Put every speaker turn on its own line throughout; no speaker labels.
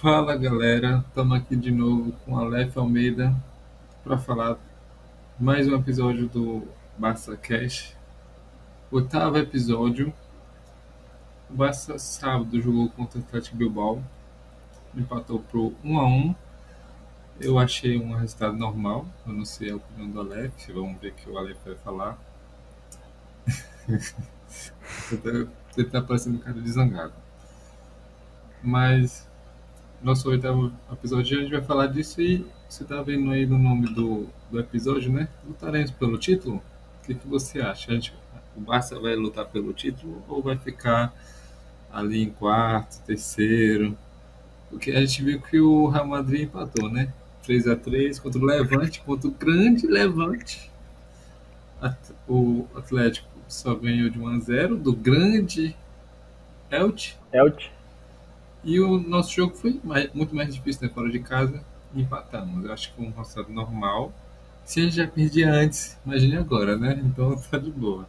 Fala galera, estamos aqui de novo com Aleph Almeida para falar mais um episódio do Barça Cash. Oitavo episódio. O Barça sábado jogou contra o Atlético Bilbao, empatou pro 1 a 1. Eu achei um resultado normal, eu não sei a opinião do Aleph, vamos ver o que o Aleph vai falar. Você tá parecendo um cara de zangado. Mas nosso oitavo episódio a gente vai falar disso e você tá vendo aí no nome do, do episódio, né? Lutaremos pelo título? O que, que você acha? Gente, o Barça vai lutar pelo título ou vai ficar ali em quarto, terceiro? Porque a gente viu que o Real Madrid empatou, né? 3 a 3 contra o Levante, contra o grande Levante. O Atlético só ganhou de 1 a 0 do grande Elche.
Elche.
E o nosso jogo foi mais, muito mais difícil, né? Fora de casa, empatamos. Eu acho que foi um resultado normal. Se a gente já perdia antes, imagine agora, né? Então tá de boa.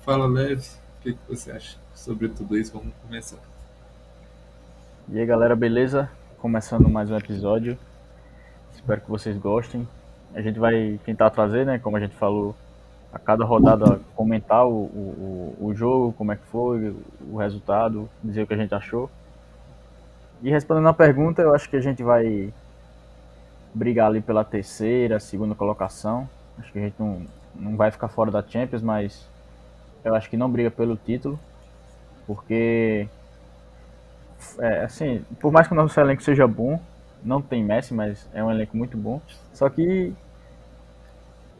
Fala, Leve, o que, que você acha sobre tudo isso? Vamos começar.
E aí, galera, beleza? Começando mais um episódio. Espero que vocês gostem. A gente vai tentar trazer, né? Como a gente falou, a cada rodada comentar o, o, o jogo, como é que foi, o resultado, dizer o que a gente achou. E respondendo a pergunta, eu acho que a gente vai brigar ali pela terceira, segunda colocação. Acho que a gente não, não vai ficar fora da Champions, mas eu acho que não briga pelo título, porque é, assim, por mais que o nosso elenco seja bom, não tem Messi, mas é um elenco muito bom. Só que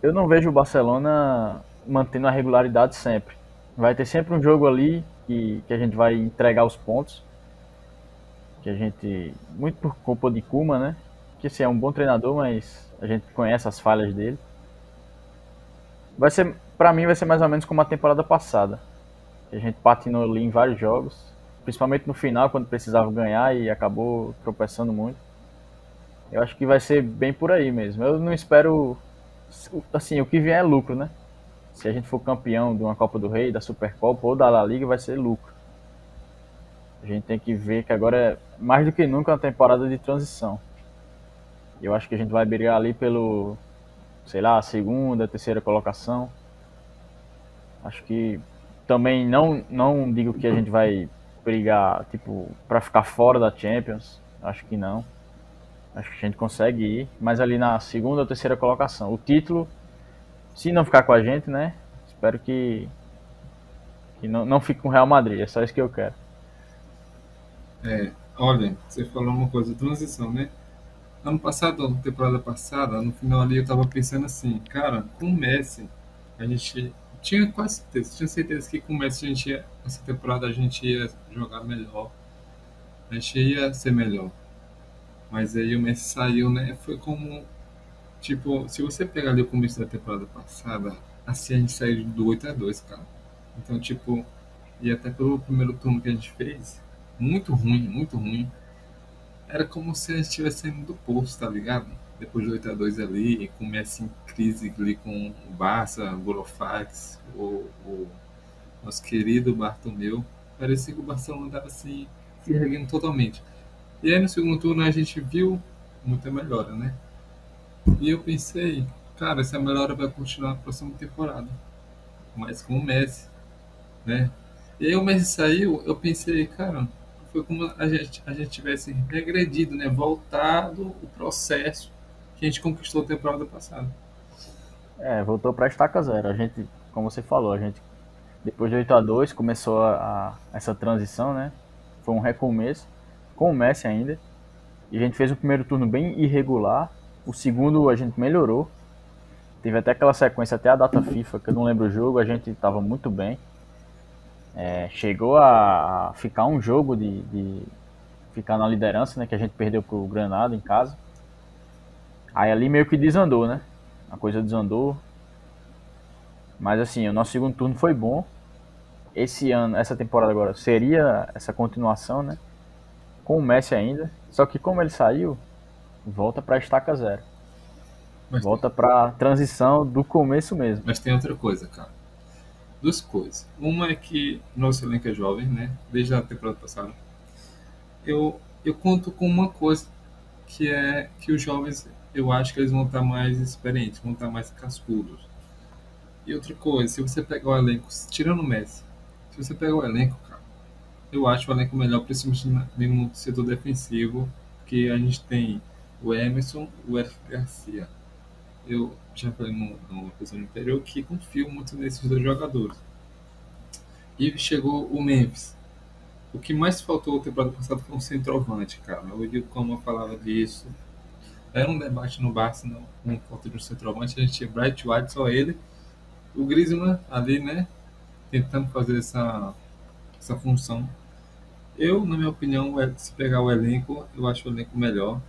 eu não vejo o Barcelona mantendo a regularidade sempre. Vai ter sempre um jogo ali que, que a gente vai entregar os pontos que a gente, muito por culpa de Kuma, né? Que esse é um bom treinador, mas a gente conhece as falhas dele. Vai ser, para mim, vai ser mais ou menos como a temporada passada. A gente patinou ali em vários jogos, principalmente no final, quando precisava ganhar e acabou tropeçando muito. Eu acho que vai ser bem por aí mesmo. Eu não espero. Assim, o que vier é lucro, né? Se a gente for campeão de uma Copa do Rei, da Supercopa ou da La Liga, vai ser lucro. A gente tem que ver que agora é mais do que nunca uma temporada de transição. Eu acho que a gente vai brigar ali pelo, sei lá, segunda, terceira colocação. Acho que também não não digo que a gente vai brigar tipo para ficar fora da Champions. Acho que não. Acho que a gente consegue ir, mas ali na segunda ou terceira colocação. O título, se não ficar com a gente, né? Espero que que não, não fique com o Real Madrid. É só isso que eu quero.
É, olha, você falou uma coisa, transição, né? Ano passado, temporada passada, no final ali eu tava pensando assim, cara, com o Messi, a gente tinha quase certeza, tinha certeza que com o Messi a gente ia, essa temporada a gente ia jogar melhor, a gente ia ser melhor. Mas aí o Messi saiu, né? Foi como, tipo, se você pegar ali o começo da temporada passada, assim a gente saiu do 8 a 2 cara. Então, tipo, e até pelo primeiro turno que a gente fez, muito ruim, muito ruim. Era como se a gente estivesse saindo do poço, tá ligado? Depois do 8x2 ali, com o Messi em crise ali com o Barça, o Golofax, o, o nosso querido Bartomeu. Parecia que o Barcelona estava assim, se erguendo totalmente. E aí no segundo turno a gente viu muita melhora, né? E eu pensei, cara, essa melhora vai continuar na próxima temporada. Mas com o Messi, né? E aí o Messi saiu, eu pensei, cara, foi como a gente, a gente tivesse regredido, né? voltado o processo que a gente conquistou a temporada passada.
É, voltou para a estaca zero. A gente, como você falou, a gente depois de 8 a 2 começou a, a, essa transição, né? Foi um recomeço com o Messi ainda. E a gente fez o primeiro turno bem irregular. O segundo a gente melhorou. Teve até aquela sequência até a data FIFA, que eu não lembro o jogo, a gente estava muito bem. É, chegou a ficar um jogo de, de, ficar na liderança, né? Que a gente perdeu pro Granada em casa. Aí ali meio que desandou, né? A coisa desandou. Mas assim, o nosso segundo turno foi bom. Esse ano, essa temporada agora, seria essa continuação, né? Com o Messi ainda. Só que como ele saiu, volta pra estaca zero. Mas volta tem... pra transição do começo mesmo.
Mas tem outra coisa, cara duas coisas. Uma é que nosso elenco é jovem, né? Desde a temporada passada. Eu eu conto com uma coisa que é que os jovens, eu acho que eles vão estar mais experientes, vão estar mais cascudos. E outra coisa, se você pegar o elenco, tirando o Messi, se você pegar o elenco, cara, eu acho o elenco melhor, principalmente no setor defensivo, que a gente tem o Emerson, o Eric Garcia. Eu já falei no, no episódio anterior que confio muito nesses dois jogadores. E chegou o Memphis. O que mais faltou na temporada passada foi um centroavante, cara. Eu ouvi como eu falava disso. Era um debate no Barça, não, não falta de um centroavante. A gente tinha Bright White, só ele. O Griezmann ali, né? Tentando fazer essa, essa função. Eu, na minha opinião, é, se pegar o elenco, eu acho o elenco melhor.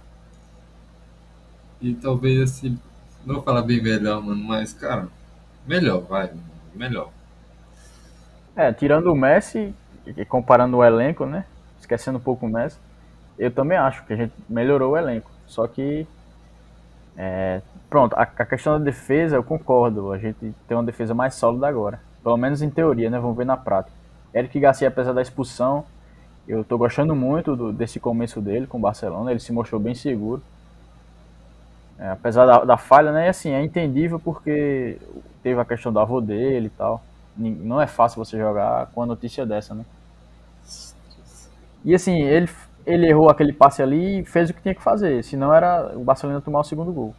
E talvez assim, não vou falar bem melhor, mano, mas, cara, melhor, vai, melhor.
É, tirando o Messi, e comparando o elenco, né? Esquecendo um pouco o Messi, eu também acho que a gente melhorou o elenco. Só que. É, pronto, a, a, questão da defesa, eu concordo. A gente tem uma defesa mais sólida agora. Pelo menos em teoria, né? Vamos ver na prática. Eric Garcia, apesar da expulsão, eu tô gostando muito do, desse começo dele com o Barcelona. Ele se mostrou bem seguro. É, apesar da, da, falha, né? E assim, é entendível porque teve a questão do avô dele e tal. Não é fácil você jogar com a notícia dessa, né? E assim, ele, ele errou aquele passe ali e fez o que tinha que fazer, senão era o Barcelona tomar o segundo gol.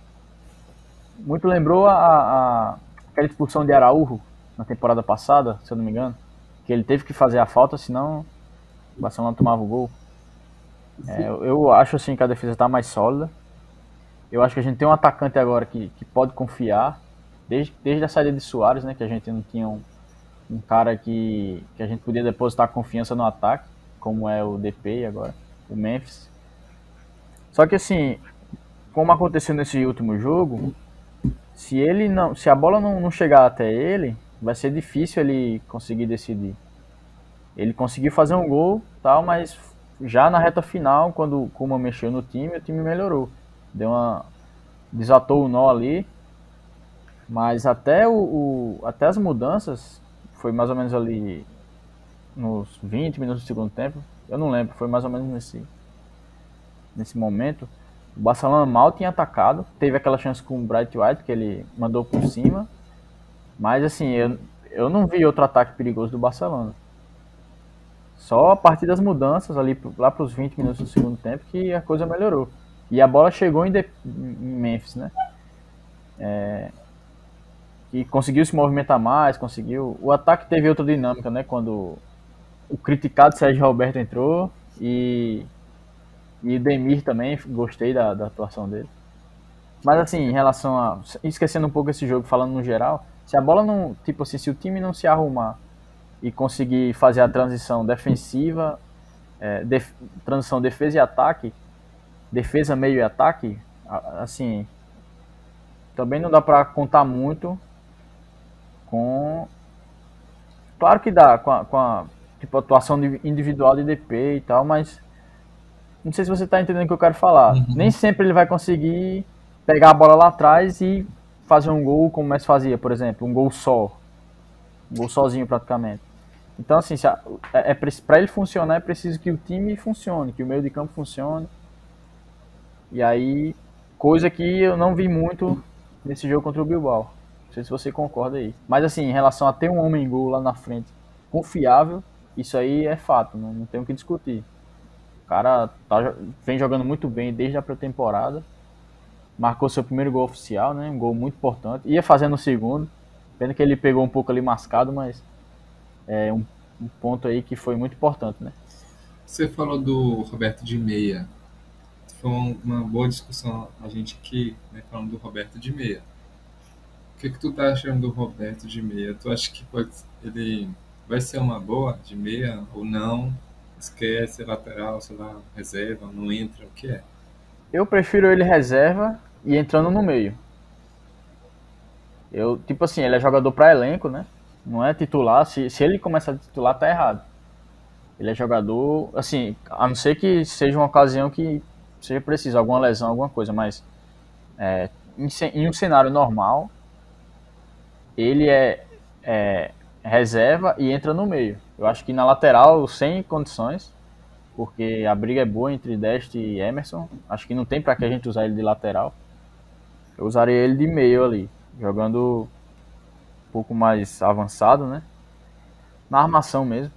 Muito lembrou a, a aquela expulsão de Araújo na temporada passada, se eu não me engano, que ele teve que fazer a falta, senão o Barcelona tomava o gol. É, eu acho assim que a defesa está mais sólida. Eu acho que a gente tem um atacante agora que, que pode confiar, desde, desde a saída de Soares, né, que a gente não tinha um, um cara que, que a gente podia depositar confiança no ataque, como é o DP agora, o Memphis. Só que assim, como aconteceu nesse último jogo, se ele não, se a bola não, não chegar até ele, vai ser difícil ele conseguir decidir. Ele conseguiu fazer um gol, tal, mas já na reta final, quando o Kuma mexeu no time, o time melhorou. Deu uma desatou o nó ali, mas até o, o até as mudanças foi mais ou menos ali nos 20 minutos do segundo tempo. Eu não lembro, foi mais ou menos nesse, nesse momento. O Barcelona mal tinha atacado. Teve aquela chance com o Bright White que ele mandou por cima. Mas assim, eu, eu não vi outro ataque perigoso do Barcelona. Só a partir das mudanças ali lá para os 20 minutos do segundo tempo que a coisa melhorou. E a bola chegou em, de, em Memphis, né? É, que conseguiu se movimentar mais, conseguiu. O ataque teve outra dinâmica, né? Quando o criticado Sérgio Roberto entrou e. E Demir também, gostei da, da atuação dele. Mas assim, em relação a. Esquecendo um pouco esse jogo, falando no geral, se a bola não. Tipo assim, se o time não se arrumar e conseguir fazer a transição defensiva, é, def, transição defesa e ataque, defesa, meio e ataque, assim, também não dá para contar muito com. Claro que dá, com a, com a tipo, atuação individual de DP e tal, mas não sei se você está entendendo o que eu quero falar. Uhum. Nem sempre ele vai conseguir pegar a bola lá atrás e fazer um gol como o Messi fazia, por exemplo, um gol só. Um gol sozinho praticamente. Então, assim, é, é para ele funcionar é preciso que o time funcione, que o meio de campo funcione. E aí, coisa que eu não vi muito nesse jogo contra o Bilbao. Não sei se você concorda aí. Mas assim, em relação a ter um homem gol lá na frente confiável, isso aí é fato, não, não tem o que discutir. O cara tá, vem jogando muito bem desde a pré-temporada. Marcou seu primeiro gol oficial, né? Um gol muito importante. Ia fazendo o segundo. Pena que ele pegou um pouco ali mascado, mas é um, um ponto aí que foi muito importante, né?
Você falou do Roberto de Meia. Foi uma boa discussão a gente aqui, né, falando do Roberto de Meia o que, que tu tá achando do Roberto de meia? Tu acha que pode, ele vai ser uma boa de meia ou não? Esquece, lateral, sei lá, reserva, não entra, o que é?
Eu prefiro ele reserva e entrando no meio. Eu, tipo assim, ele é jogador para elenco, né? Não é titular. Se, se ele começar a titular, tá errado. Ele é jogador, assim, a não ser que seja uma ocasião que seja preciso, alguma lesão, alguma coisa, mas é, em, em um cenário normal, ele é, é, reserva e entra no meio. Eu acho que na lateral, sem condições, porque a briga é boa entre Dest e Emerson. Acho que não tem para que a gente usar ele de lateral. Eu usaria ele de meio ali, jogando um pouco mais avançado, né? Na armação mesmo.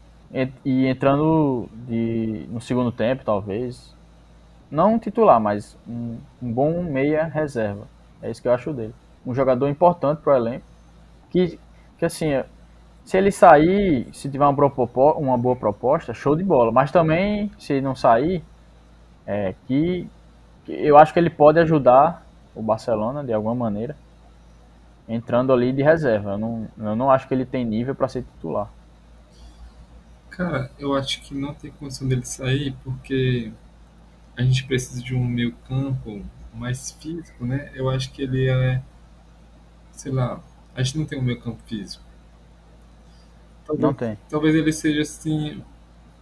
E entrando de, no segundo tempo, talvez. Não titular, mas um, um bom meia reserva. É isso que eu acho dele. Um jogador importante para o elenco. Que, que assim, se ele sair, se tiver uma uma boa proposta, show de bola. Mas também, se ele não sair, é, que, que eu acho que ele pode ajudar o Barcelona de alguma maneira, entrando ali de reserva. Eu não, eu não acho que ele tem nível para ser titular.
Cara, eu acho que não tem condição dele sair porque a gente precisa de um meio campo mais físico, né? Eu acho que ele é, sei lá, a gente não tem um meio campo físico.
Talvez, não tem.
Talvez ele seja assim,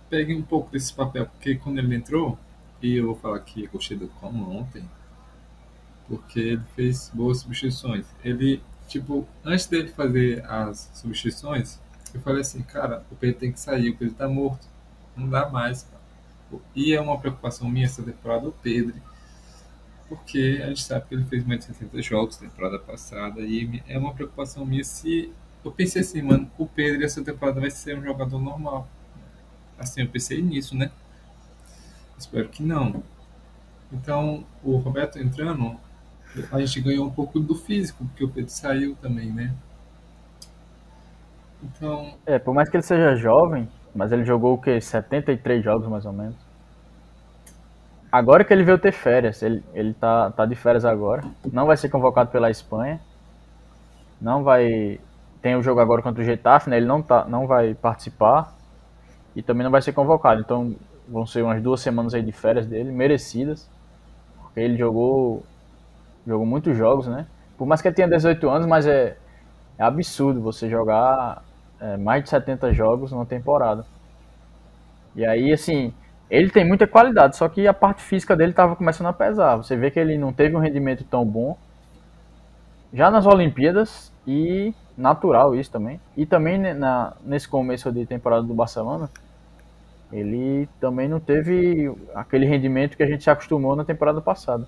pegue um pouco desse papel, porque quando ele entrou, e eu vou falar que eu gostei do como ontem, porque ele fez boas substituições. Ele, tipo, antes dele fazer as substituições, eu falei assim, cara, o Pedro tem que sair, o Pedro tá morto. Não dá mais. E é uma preocupação minha essa temporada, o Pedro. Porque a gente sabe que ele fez mais de 60 jogos na temporada passada. E é uma preocupação minha se. Eu pensei assim, mano, o Pedro essa temporada vai ser um jogador normal. Assim, eu pensei nisso, né? Espero que não. Então, o Roberto entrando, a gente ganhou um pouco do físico, porque o Pedro saiu também, né? Então.
É, por mais que ele seja jovem, mas ele jogou o quê? 73 jogos mais ou menos. Agora que ele veio ter férias, ele, ele tá, tá de férias agora. Não vai ser convocado pela Espanha. Não vai. Tem o jogo agora contra o Getafe, né? Ele não, tá, não vai participar. E também não vai ser convocado. Então vão ser umas duas semanas aí de férias dele, merecidas. Porque ele jogou. Jogou muitos jogos, né? Por mais que ele tenha 18 anos, mas é, é absurdo você jogar é, mais de 70 jogos numa temporada. E aí, assim, ele tem muita qualidade, só que a parte física dele estava começando a pesar. Você vê que ele não teve um rendimento tão bom já nas Olimpíadas e natural isso também. E também na, nesse começo de temporada do Barcelona, ele também não teve aquele rendimento que a gente se acostumou na temporada passada,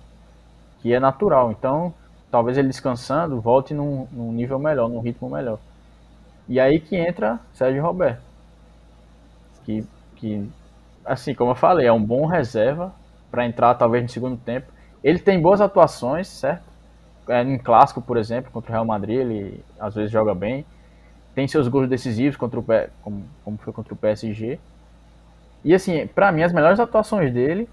que é natural. Então, talvez ele descansando volte num, num nível melhor, num ritmo melhor. E aí que entra Sérgio Roberto. Que, que assim, como eu falei, é um bom reserva para entrar talvez no segundo tempo. Ele tem boas atuações, certo? É, em clássico, por exemplo, contra o Real Madrid, ele às vezes joga bem. Tem seus gols decisivos contra o como, como foi contra o PSG. E assim, para mim as melhores atuações dele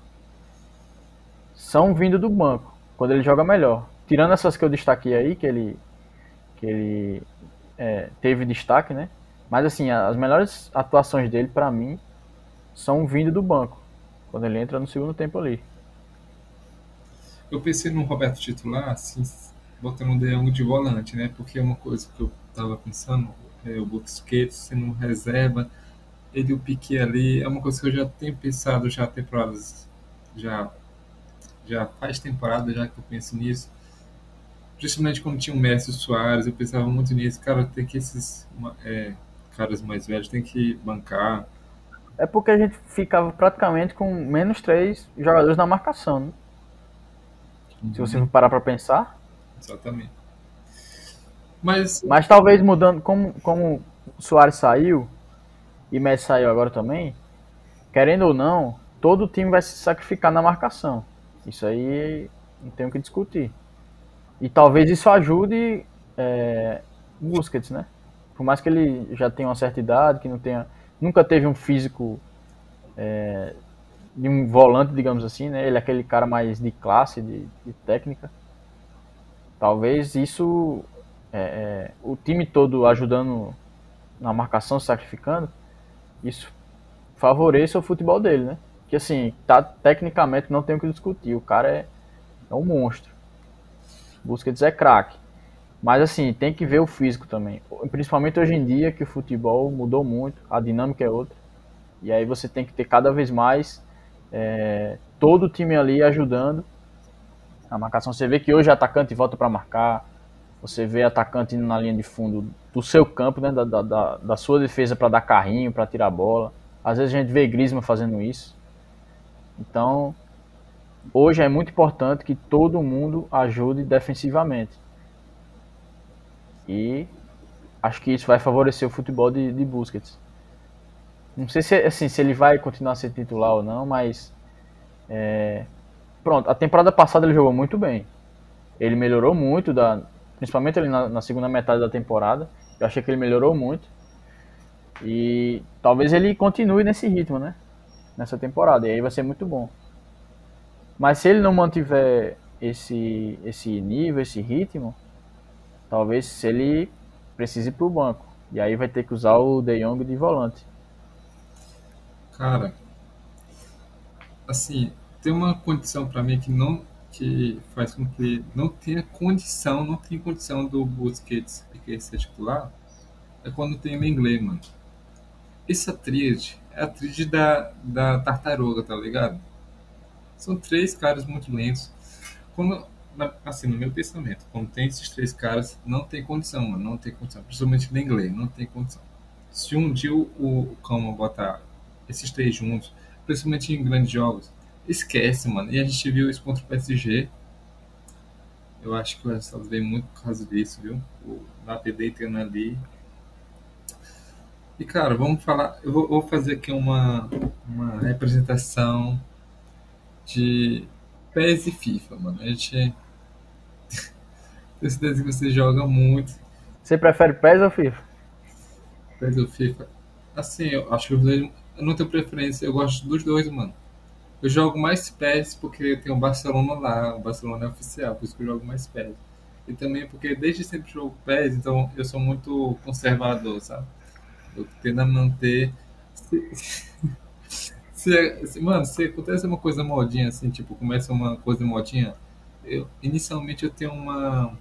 são vindo do banco, quando ele joga melhor. Tirando essas que eu destaquei aí, que ele que ele é, teve destaque, né? Mas assim, as melhores atuações dele, para mim, são vindo do banco, quando ele entra no segundo tempo ali.
Eu pensei no Roberto titular, assim, botando o De Jong de volante, né? Porque é uma coisa que eu tava pensando, é, o Busquets sendo reserva, ele o Piquet ali, é uma coisa que eu já tenho pensado já temporadas, já, já faz temporada já que eu penso nisso principalmente quando tinha o Messi e o Soares, eu pensava muito nisso, cara, tem que esses é, caras mais velhos tem que bancar.
É porque a gente ficava praticamente com menos três jogadores na marcação, né? Uhum. Se você for parar pra pensar.
Exatamente. Mas,
Mas talvez mudando, como, como o Soares saiu e Messi saiu agora também, querendo ou não, todo o time vai se sacrificar na marcação. Isso aí não tem o que discutir. E talvez isso ajude é, Busquets, né? Por mais que ele já tenha uma certa idade, que não tenha, nunca teve um físico é, de um volante, digamos assim, né? Ele é aquele cara mais de classe, de, de técnica. Talvez isso, é, é, o time todo ajudando na marcação, sacrificando, isso favoreça o futebol dele, né? Que assim, tá, tecnicamente não tem o que discutir. O cara é, é um monstro. Busquets é craque. Mas assim, tem que ver o físico também. Principalmente hoje em dia que o futebol mudou muito, a dinâmica é outra. E aí você tem que ter cada vez mais é, todo o time ali ajudando a marcação. Você vê que hoje atacante volta para marcar. Você vê atacante indo na linha de fundo do seu campo, né, da, da, da sua defesa para dar carrinho, para tirar a bola. Às vezes a gente vê Griezmann fazendo isso. Então, hoje é muito importante que todo mundo ajude defensivamente. E acho que isso vai favorecer o futebol de, de Busquets. Não sei se, assim, se ele vai continuar ser titular ou não, mas. É, pronto, a temporada passada ele jogou muito bem. Ele melhorou muito, da, principalmente ali na, na segunda metade da temporada. Eu achei que ele melhorou muito. E talvez ele continue nesse ritmo, né? Nessa temporada. E aí vai ser muito bom. Mas se ele não mantiver esse, esse nível, esse ritmo, talvez ele precise ir pro banco. E aí vai ter que usar o De Jong de volante.
Cara, assim, tem uma condição para mim que não que faz com que não tenha condição, não tem condição do Busquets ser titular, é quando tem o inglês, mano. Essa tríade é a tríade da, da tartaruga, tá ligado? São três caras muito lentos. Quando, assim, no meu pensamento, quando tem esses três caras, não tem condição, mano. Não tem condição. Principalmente no inglês, não tem condição. Se um dia o, o Cama botar esses três juntos, principalmente em grandes jogos, esquece, mano. E a gente viu isso contra o PSG. Eu acho que o resultado veio muito por causa disso, viu? O Lapd tendo ali. E, cara, vamos falar. Eu vou, vou fazer aqui uma, uma representação de PES e FIFA, mano. A gente. Tenho certeza que você joga muito.
Você prefere PES ou FIFA?
PES ou FIFA? Assim, eu acho que os dois. Eu não tenho preferência, eu gosto dos dois, mano. Eu jogo mais PES porque tem o Barcelona lá, o Barcelona é oficial, por isso que eu jogo mais PES. E também porque desde sempre jogo PES, então eu sou muito conservador, sabe? Eu tendo a manter. Se, mano, se acontece uma coisa modinha assim, tipo, começa uma coisa modinha, eu, inicialmente eu tenho uma.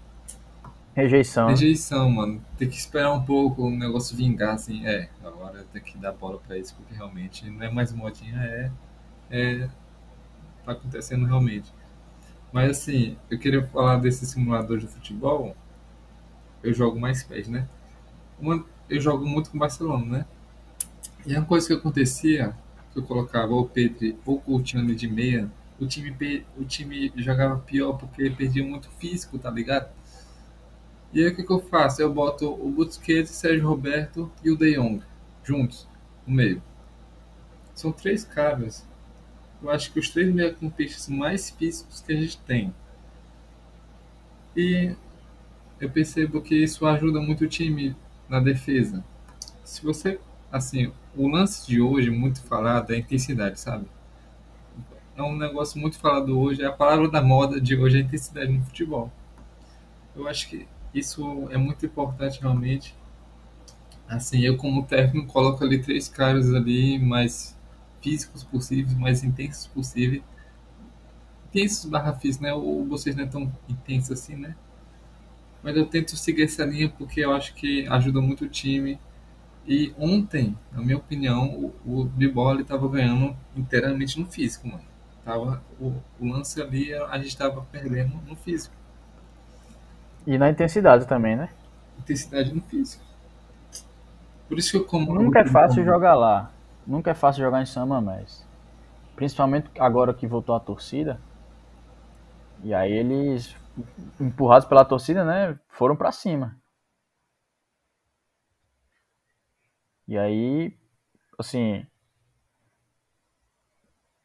Rejeição.
Rejeição, mano. Tem que esperar um pouco o negócio vingar, assim. É, agora tem que dar bola pra isso, porque realmente não é mais modinha, é. É. Tá acontecendo realmente. Mas assim, eu queria falar desse simulador de futebol. Eu jogo mais pés, né? Uma, eu jogo muito com o Barcelona, né? E a coisa que acontecia que eu colocava o Pedro ou o Coutinho de meia, o time, o time jogava pior porque perdia muito físico, tá ligado? E aí o que, que eu faço? Eu boto o Busquets, Sérgio Roberto e o De Jong juntos, no meio. São três caras. Eu acho que os três meio-campistas mais físicos que a gente tem. E eu percebo que isso ajuda muito o time na defesa. Se você, assim, o lance de hoje, muito falado, é a intensidade, sabe? É um negócio muito falado hoje, é a palavra da moda de hoje, é a intensidade no futebol. Eu acho que isso é muito importante realmente. Assim, eu como técnico coloco ali três caras ali mais físicos possíveis, mais intensos possíveis. Intensos barra físicos, né? Ou vocês não é tão intenso assim, né? Mas eu tento seguir essa linha porque eu acho que ajuda muito o time e ontem, na minha opinião, o, o Biboli estava ganhando inteiramente no físico, mano. Tava, o, o lance ali, a gente estava perdendo no físico.
E na intensidade também, né?
Intensidade no físico. Por isso que eu como.
Nunca é fácil bom. jogar lá. Nunca é fácil jogar em Sama, mas. Principalmente agora que voltou a torcida. E aí eles, empurrados pela torcida, né? Foram para cima. E aí, assim,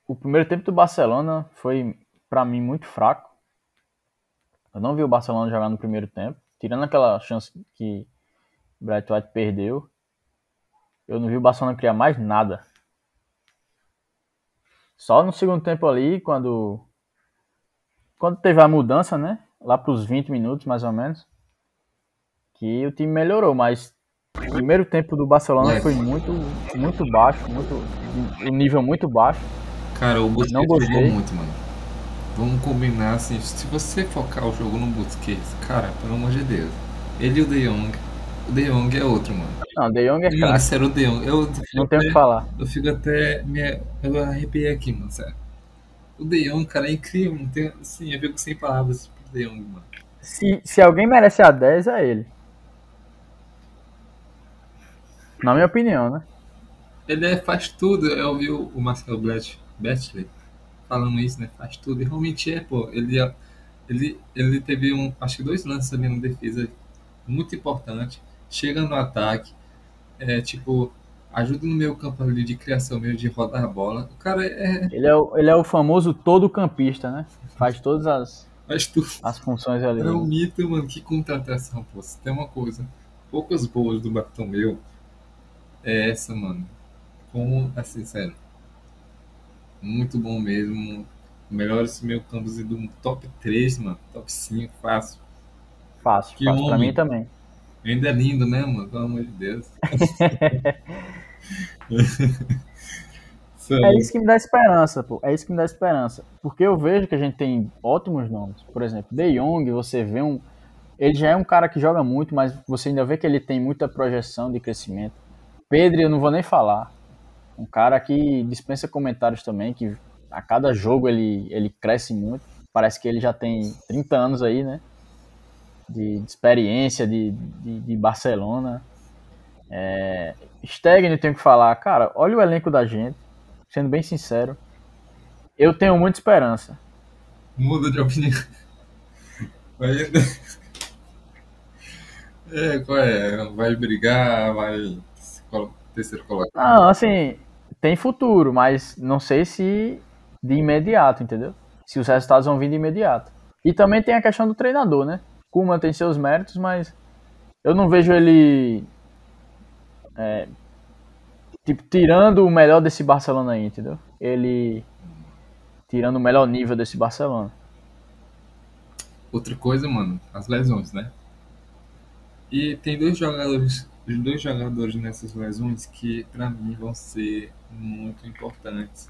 o primeiro tempo do Barcelona foi para mim muito fraco. Eu não vi o Barcelona jogar no primeiro tempo, tirando aquela chance que o Bright White perdeu. Eu não vi o Barcelona criar mais nada. Só no segundo tempo ali, quando quando teve a mudança, né? Lá para os 20 minutos mais ou menos, que o time melhorou, mas o primeiro tempo do Barcelona é. foi muito, muito baixo, muito, um nível muito baixo.
Cara, o Busquets não gostei. muito, mano. Vamos combinar assim, se você focar o jogo no Busquets, cara, pelo amor de Deus. Ele e o De Jong. O De Jong é outro, mano.
Não, De Jong é craque.
Sério, o De Jong. Eu
não tenho o que falar.
Eu fico até. Me, eu arrepiei aqui, mano, sério. O De Jong, cara, é incrível. Não tem, assim, eu fico sem palavras pro De Jong, mano.
Se, se alguém merece a 10, é ele. Na minha opinião, né?
Ele é, faz tudo. Eu ouvi o Marcelo Bletchley falando isso, né? Faz tudo. E realmente é, pô. Ele, ele, ele teve, um, acho que dois lances ali na defesa muito importante. Chega no ataque, é, tipo, ajuda no meio campo ali de criação mesmo, de rodar a bola. O cara é.
Ele é o, ele é o famoso todo campista, né? Faz todas as,
Faz tudo.
as funções ali.
É um mito, mano. Que contratação, pô. Se tem uma coisa. Poucas boas do Bartomeu é essa, mano. Como, assim, sério. Muito bom mesmo. Melhor esse meio campo do top 3, mano. Top 5, fácil.
Fácil,
Que
fácil. Pra
homem.
mim também.
Ainda é lindo, né, mano? Pelo amor de Deus.
É isso que me dá esperança, pô. É isso que me dá esperança. Porque eu vejo que a gente tem ótimos nomes. Por exemplo, De Jong, você vê um. Ele já é um cara que joga muito, mas você ainda vê que ele tem muita projeção de crescimento. Pedro, eu não vou nem falar. Um cara que dispensa comentários também, que a cada jogo ele, ele cresce muito. Parece que ele já tem 30 anos aí, né? De, de experiência de, de, de Barcelona. É, Stegner, tenho que falar, cara, olha o elenco da gente sendo bem sincero, eu tenho muita esperança.
Muda de opinião. Vai... É, qual é? Vai brigar, vai terceiro colocado.
Não, assim, tem futuro, mas não sei se de imediato, entendeu? Se os resultados vão vir de imediato. E também tem a questão do treinador, né? Kuma tem seus méritos, mas eu não vejo ele é, tipo, tirando o melhor desse Barcelona aí, entendeu? Ele tirando o melhor nível desse Barcelona.
Outra coisa, mano, as lesões, né? E tem dois jogadores, dois jogadores nessas lesões que pra mim vão ser muito importantes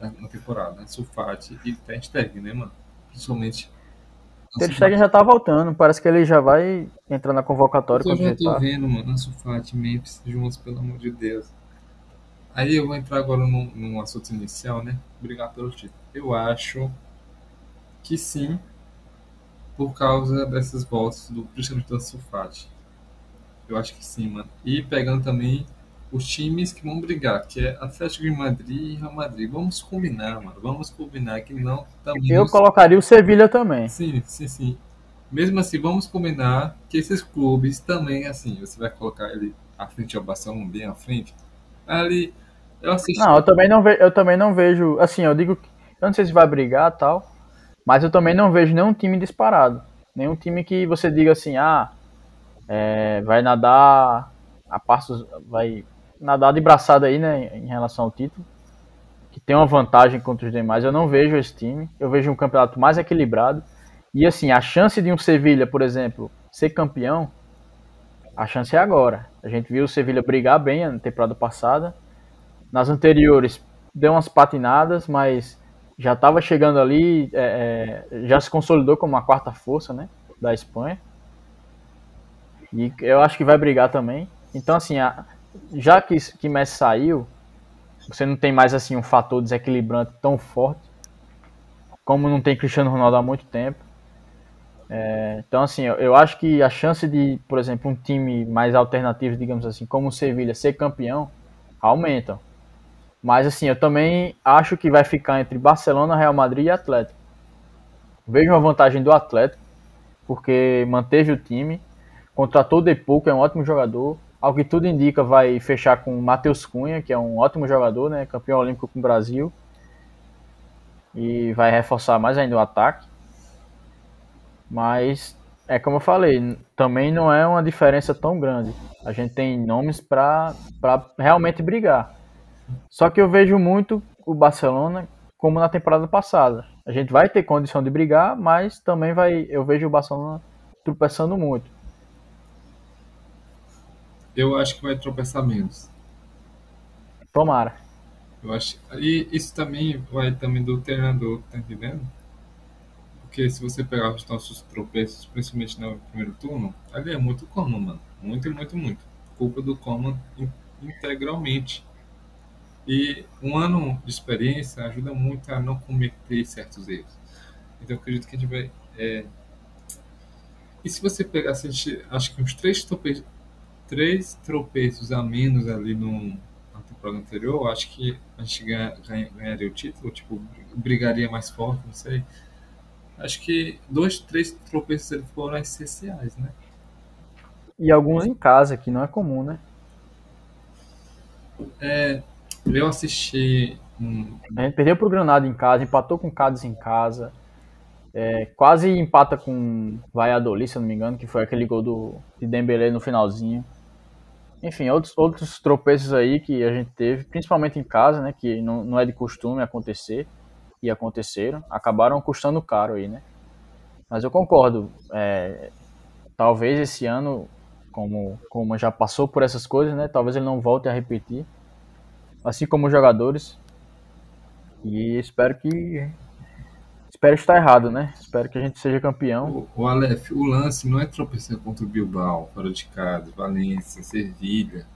na, temporada, Sulfati e Ter Stegen, né, mano? Principalmente
Ter Stegen já tá voltando, parece que ele já vai entrar na convocatória
Eu já tô
Getafe.
vendo, mano, Ansu Fati, Memphis juntos, pelo amor de Deus. Aí eu vou entrar agora num, num assunto inicial, né? Obrigado pelo título. Eu acho que sim, por causa dessas voltas, do, principalmente do Ansu Fati. Eu acho que sim, mano. E pegando também os times que vão brigar, que é Atlético de Madrid e Real Madrid. Vamos combinar, mano. Vamos combinar que não também
Eu colocaria o Sevilha também.
Sim, sim, sim. Mesmo assim, vamos combinar que esses clubes também, assim, você vai colocar ele à frente ao Barcelona, bem à frente. Ali, eu assisti.
Não, eu também não, ve eu também não vejo. Assim, eu digo que. Eu não sei se vai brigar tal. Mas eu também não vejo nenhum time disparado. Nenhum time que você diga assim, ah, é, vai nadar a passos. Vai nadar de braçada aí, né, em relação ao título. Que tem uma vantagem contra os demais. Eu não vejo esse time. Eu vejo um campeonato mais equilibrado. E assim, a chance de um Sevilha, por exemplo, ser campeão, a chance é agora. A gente viu o Sevilha brigar bem na temporada passada. Nas anteriores deu umas patinadas, mas já estava chegando ali, é, é, já se consolidou como a quarta força, né, da Espanha. E eu acho que vai brigar também. Então assim, a- já que, que Messi saiu, você não tem mais assim um fator desequilibrante tão forte, como não tem Cristiano Ronaldo há muito tempo. É, então assim, eu, eu acho que a chance de, por exemplo, um time mais alternativo, digamos assim, como o Sevilha ser campeão, aumentam. Mas assim, eu também acho que vai ficar entre Barcelona, Real Madrid e Atlético. Vejo uma vantagem do Atlético, porque manteve o time, contratou o Depou, que é um ótimo jogador. Ao que tudo indica, vai fechar com o Matheus Cunha, que é um ótimo jogador, né? Campeão olímpico com o Brasil. E vai reforçar mais ainda o ataque. Mas é como eu falei, também não é uma diferença tão grande. A gente tem nomes para realmente brigar. Só que eu vejo muito o Barcelona como na temporada passada. A gente vai ter condição de brigar, mas também vai, eu vejo o Barcelona tropeçando muito.
Eu acho que vai tropeçar menos.
Tomara.
Eu acho. E isso também vai também do treinador, tá entendendo? Porque se você pegar os nossos tropeços, principalmente no primeiro turno, ali é muito comum, mano. Muito, muito, muito. Culpa do Coman in- integralmente. E um ano de experiência ajuda muito a não cometer certos erros. Então eu acredito que a gente vai. é, E se você pegar, assim, a gente- acho que uns três tropeços, três tropeços a menos ali no, na temporada anterior, eu acho que a gente ganha, ganha, ganharia o título, tipo, brigaria mais forte, não sei. Acho que dois, três tropeços ele foram essenciais, né?
E alguns em casa, que não é comum, né?
É, eu assisti. Um...
A gente perdeu pro Granada em casa, empatou com o Cádiz em casa. É, quase empata com Valladolid, se eu não me engano, que foi aquele gol do, de Dembélé no finalzinho. Enfim, outros, outros tropeços aí que a gente teve, principalmente em casa, né, que não, não é de costume acontecer, e aconteceram, acabaram custando caro aí, né. Mas eu concordo, é, talvez esse ano, como, como já passou por essas coisas, né, talvez ele não volte a repetir, assim como os jogadores, e espero que Espero estar errado, né? Espero que a gente seja campeão.
O, o Aleph, o lance não é tropeçar contra o Bilbao, fora de casa, Valência, Sevilha,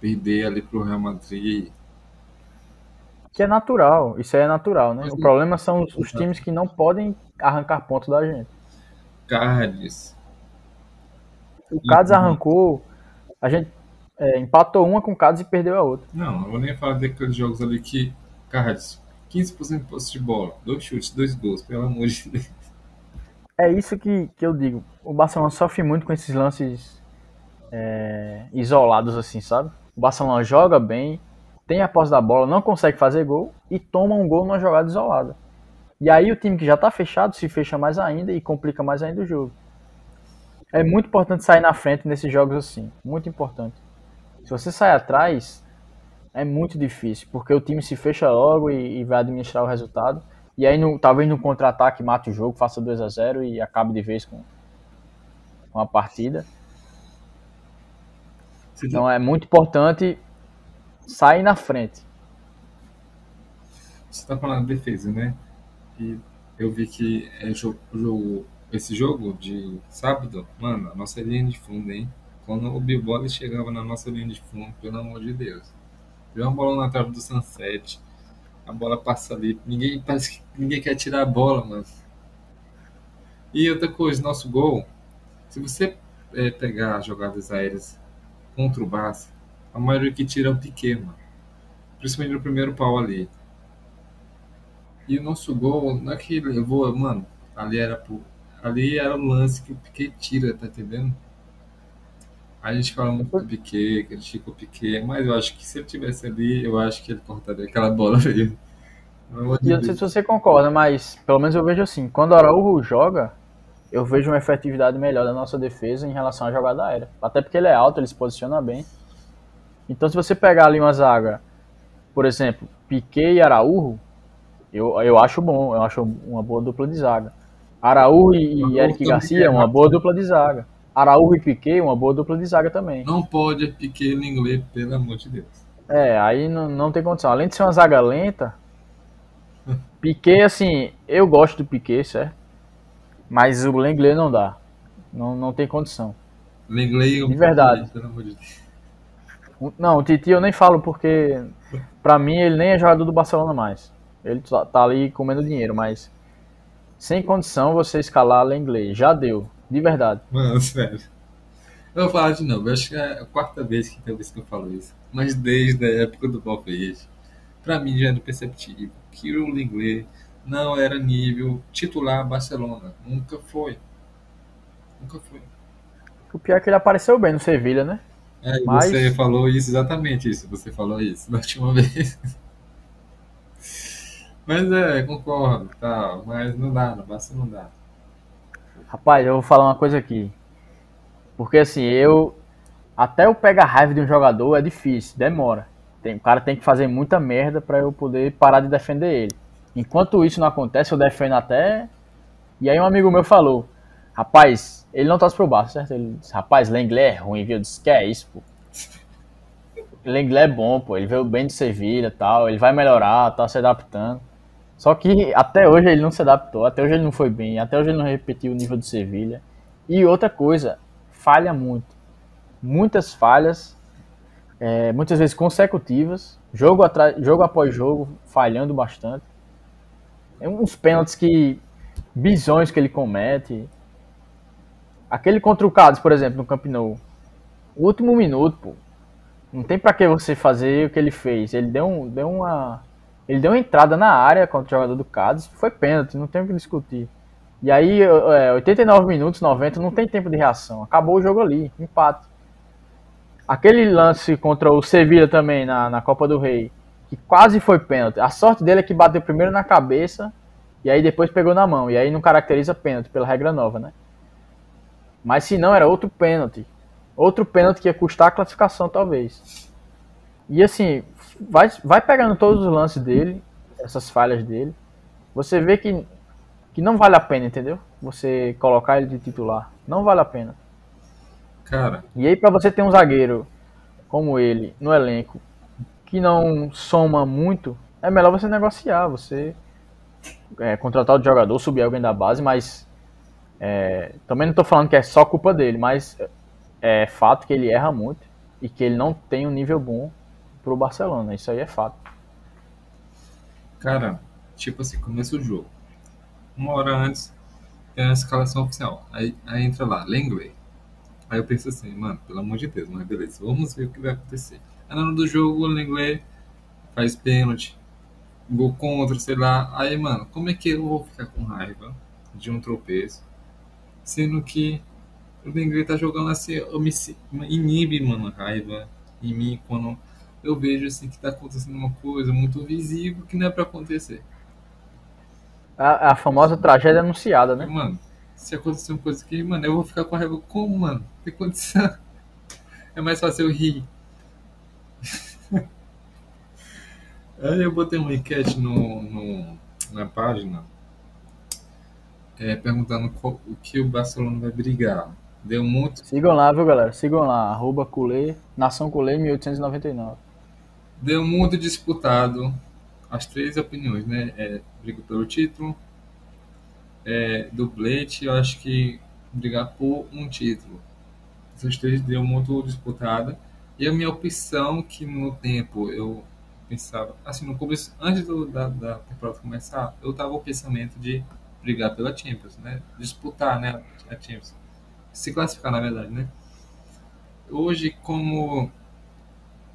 perder ali pro Real Madrid.
Que é natural, isso aí é natural, né? Mas o problema são os, os, times que não podem arrancar pontos da gente.
Cádiz.
O Cádiz uhum. arrancou, a gente é, empatou uma com o Cádiz e perdeu a outra.
Não, não vou nem falar daqueles jogos ali que Cádiz 15% de posse de bola, dois chutes, dois gols, pelo amor de Deus.
É isso que, que eu digo. O Barcelona sofre muito com esses lances é, isolados, assim, sabe? O Barcelona joga bem, tem a posse da bola, não consegue fazer gol e toma um gol numa jogada isolada. E aí o time que já está fechado se fecha mais ainda e complica mais ainda o jogo. É muito importante sair na frente nesses jogos assim, muito importante. Se você sai atrás, é muito difícil, porque o time se fecha logo e, e vai administrar o resultado. E aí, no, talvez no contra-ataque, mate o jogo, faça 2 a 0 e acabe de vez com, com a partida. Sim. Então é muito importante sair na frente.
Você está falando de defesa, né? E eu vi que é jogo, jogo, esse jogo de sábado, mano, a nossa linha de fundo, hein? Quando o Bilbao chegava na nossa linha de fundo, pelo amor de Deus Vê uma bola na trave do Sunset. A bola passa ali. Ninguém, parece que ninguém quer tirar a bola, mano. E outra coisa, nosso gol. Se você é, pegar jogadas aéreas contra o Barça, a maioria que tira é o Piquet, mano. Principalmente no primeiro pau ali. E o nosso gol, não é que levou, mano, ali era, ali era o lance que o Piquet tira, tá entendendo? A gente fala muito do Piquet, critica o Piquet, mas eu acho que se ele tivesse ali, eu acho que ele cortaria aquela bola mesmo.
E eu não sei se você concorda, mas pelo menos eu vejo assim, quando o Araújo joga, eu vejo uma efetividade melhor da nossa defesa em relação à jogada aérea. Até porque ele é alto, ele se posiciona bem. Então se você pegar ali uma zaga, por exemplo, Piquet e Araújo, eu, eu acho bom, eu acho uma boa dupla de zaga. Araújo e, e Eric Garcia, uma boa dupla de zaga. Araújo e Piquet, uma boa dupla de zaga também.
Não pode Piquet no inglês, pelo amor de Deus.
É, aí não, não tem condição. Além de ser uma zaga lenta, Piquet, assim, eu gosto do Piquet, certo? Mas o Lenglet não dá. Não, não tem condição.
Lenglet
De verdade. Pelo amor de Deus. Não, o Titi eu nem falo porque, pra mim, ele nem é jogador do Barcelona mais. Ele tá, tá ali comendo dinheiro, mas sem condição você escalar Lenglet. Já deu. De verdade.
Mano, sério. Eu vou falar de novo, eu acho que é a quarta vez que talvez que eu falo isso. Mas desde a época do Valverde, pra mim já era perceptível que o Lenglet não era nível titular Barcelona. Nunca foi. Nunca foi.
O pior é que ele apareceu bem no Sevilha, né?
É, Mas... você falou isso, exatamente isso. Você falou isso na última vez. Mas é, concordo, tá. Mas não dá, no Barça não dá.
Rapaz, eu vou falar uma coisa aqui. Porque assim, eu. Até eu pegar raiva de um jogador é difícil, demora. Tem, o cara tem que fazer muita merda para eu poder parar de defender ele. Enquanto isso não acontece, eu defendo até. E aí um amigo meu falou: Rapaz, ele não torce pro Barça, certo? Ele disse: Rapaz, Lenglet é ruim, viu? Eu disse: Que é isso, pô? Lenglet é bom, pô. Ele veio bem de Sevilha tal. Ele vai melhorar, tá se adaptando. Só que até hoje ele não se adaptou, até hoje ele não foi bem, até hoje ele não repetiu o nível do Sevilha. E outra coisa, falha muito. Muitas falhas, é, muitas vezes consecutivas, jogo, atrás, jogo após jogo, falhando bastante. É uns pênaltis que. bisões que ele comete. Aquele contra o Cádiz, por exemplo, no Camp Nou. Último minuto, pô. Não tem para que você fazer o que ele fez. Ele deu, deu uma. Ele deu uma entrada na área contra o jogador do Cádiz. Foi pênalti, não tem o que discutir. E aí, é, 89 minutos, 90, não tem tempo de reação. Acabou o jogo ali, empate. Aquele lance contra o Sevilla também na, na Copa do Rei, que quase foi pênalti. A sorte dele é que bateu primeiro na cabeça e aí depois pegou na mão. E aí não caracteriza pênalti pela regra nova, né? Mas se não, era outro pênalti. Outro pênalti que ia custar a classificação, talvez. E assim, vai, vai pegando todos os lances dele, essas falhas dele. Você vê que, que não vale a pena, entendeu? Você colocar ele de titular. Não vale a pena.
Cara.
E aí, para você ter um zagueiro como ele no elenco que não soma muito, é melhor você negociar, você é, contratar o jogador, subir alguém da base, mas é, também não estou falando que é só culpa dele, mas é fato que ele erra muito e que ele não tem um nível bom para o Barcelona. Isso aí é fato.
Cara, tipo assim, começa o jogo. Uma hora antes tem a escalação oficial. Aí, aí entra lá, Lenglet, Aí eu penso assim, mano, pelo amor de Deus, mas beleza, vamos ver o que vai acontecer. Aí na hora do jogo, o Lenglet faz pênalti, gol contra, sei lá. Aí, mano, como é que eu vou ficar com raiva de um tropeço? Sendo que o Lenglet tá jogando assim, eu me inibe, mano, raiva em mim quando eu vejo assim que tá acontecendo uma coisa muito visível que não é para acontecer.
A, a famosa tragédia anunciada, né?
Mano, se acontecer uma coisa aqui, mano, eu vou ficar com a raiva. Como, mano? Tem condição. É mais fácil eu rir. Aí eu botei uma enquete no, no na página é, perguntando qual, o que o Barcelona vai brigar. Deu muito.
Sigam lá, viu, galera? Sigam lá, arroba Culê, Nação Culê 1899.
Deu muito disputado as três opiniões, né? É, briga pelo título, é, dublete, eu acho que brigar por um título. Essas três deu muito disputada. E a minha opção, que no tempo eu pensava, assim, no começo, antes do, da, da temporada começar, eu tava o pensamento de brigar pela Champions, né? Disputar, né, a Champions. Se classificar, na verdade, né? Hoje, como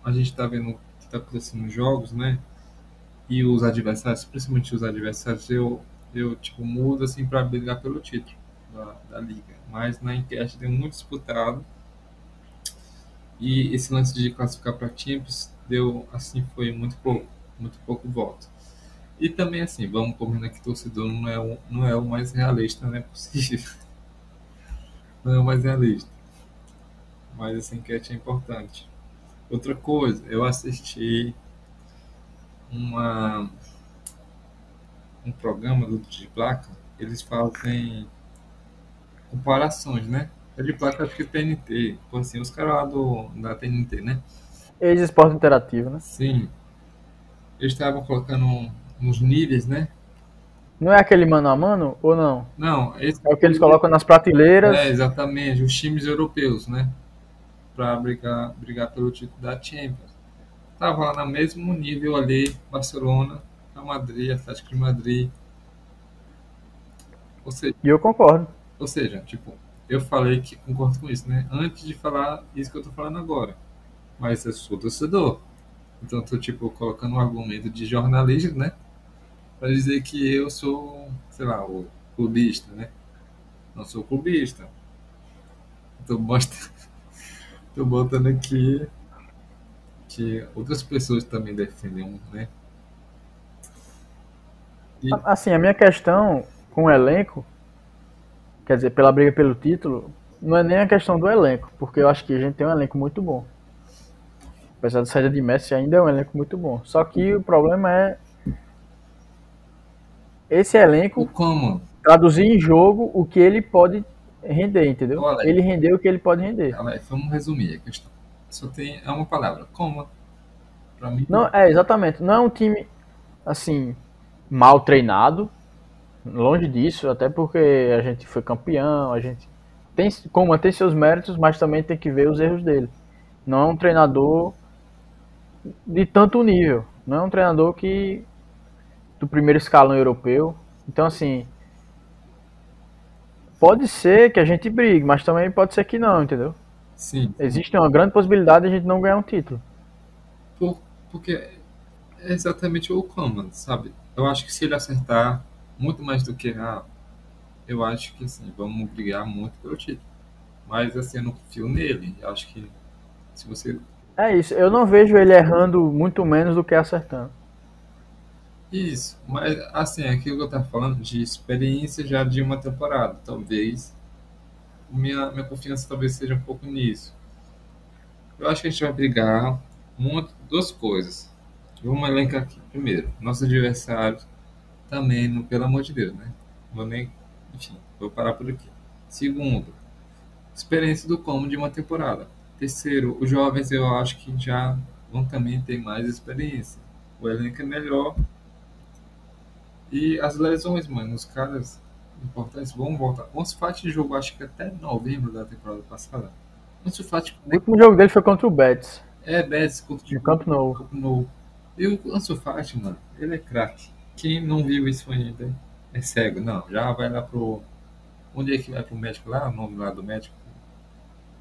a gente tá vendo o que tá acontecendo nos jogos, né? E os adversários, principalmente os adversários, eu eu tipo mudo assim para brigar pelo título da, da, liga. Mas na enquete deu muito disputado e esse lance de classificar para Champions deu assim foi muito pouco, muito pouco voto. E também assim, vamos comendo que torcedor não é o, não é o mais realista, não é possível. Não é o mais realista. Mas essa enquete é importante. Outra coisa, eu assisti uma um programa do de placa, eles fazem comparações, né? É de placa acho que TNT, tipo assim, os caras lá do, da TNT, né?
Eles esporte interativo, né?
Sim. Eles estavam colocando uns níveis, né?
Não é aquele mano a mano ou não?
Não, esse...
é o que eles colocam nas prateleiras.
É, exatamente, os times europeus, né? Para brigar, brigar pelo título da Champions. Tava lá no mesmo nível ali, Barcelona, Real Madrid, Atlético de Madrid.
Ou seja, e eu concordo.
Ou seja, tipo, eu falei que concordo com isso, né? Antes de falar isso que eu tô falando agora. Mas eu sou torcedor. Então eu tô, tipo, colocando um argumento de jornalismo, né? Pra dizer que eu sou, sei lá, o clubista, né? Não sou clubista. Tô, mostrando, tô botando aqui que outras pessoas também defendem, né?
E... Assim, a minha questão com o elenco, quer dizer, pela briga pelo título, não é nem a questão do elenco, porque eu acho que a gente tem um elenco muito bom. Apesar da saída de Messi, ainda é um elenco muito bom. Só que o problema é esse elenco
Como?
traduzir em jogo o que ele pode render, entendeu? Olha, ele rendeu o que ele pode render.
Alex, vamos resumir a questão. Só tem é uma palavra, como?
Para mim. Não, é exatamente. Não é um time assim mal treinado, longe disso, até porque a gente foi campeão, a gente tem como tem seus méritos, mas também tem que ver os erros dele. Não é um treinador de tanto nível, não é um treinador que do primeiro escalão europeu. Então assim, pode ser que a gente brigue, mas também pode ser que não, entendeu?
Sim.
Existe uma grande possibilidade de a gente não ganhar um título.
por, porque é exatamente o comando, sabe? Eu acho que se ele acertar muito mais do que errar, eu acho que assim, vamos brigar muito pelo título. Mas assim, eu não confio nele. Eu acho que se você.
É isso, eu não vejo ele errando muito menos do que acertando.
Isso, mas assim, aquilo que eu tava falando de experiência já de uma temporada, talvez minha, minha confiança talvez seja um pouco nisso. Eu acho que a gente vai brigar muito, duas coisas. Vamos elencar aqui. Primeiro, nosso adversário também, no, pelo amor de Deus, né? Vou nem, enfim, vou parar por aqui. Segundo, experiência do como de uma temporada. Terceiro, os jovens eu acho que já vão também ter mais experiência. O elenco é melhor e as lesões, mano, os caras importantes vão voltar. O Ansu Fati jogou acho que até novembro da temporada passada. O Ansu Fati...
O último jogo dele foi contra o Betis.
É, Betis contra
o Campo Novo.
Campo Novo. E o Ansu Fati, mano, ele é craque. Quem não viu isso ainda é cego. Não, já vai lá pro... Onde é que vai pro médico lá? O nome lá do médico?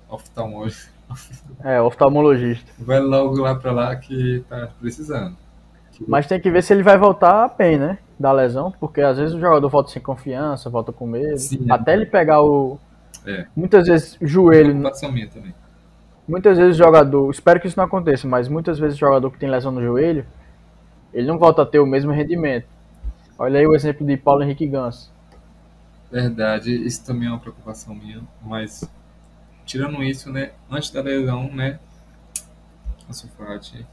Oftalmologista.
É, oftalmologista.
Vai logo lá pra lá que tá precisando.
Mas tem que ver se ele vai voltar bem, né? Da lesão, porque às vezes o jogador volta sem confiança, volta com medo. Sim, até é. ele pegar o.
É.
Muitas vezes o joelho.
também.
Muitas vezes o jogador. Espero que isso não aconteça, mas muitas vezes o jogador que tem lesão no joelho, ele não volta a ter o mesmo rendimento. Olha aí o exemplo de Paulo Henrique Gans.
Verdade, isso também é uma preocupação minha, mas tirando isso, né, antes da lesão, né, a sulfate,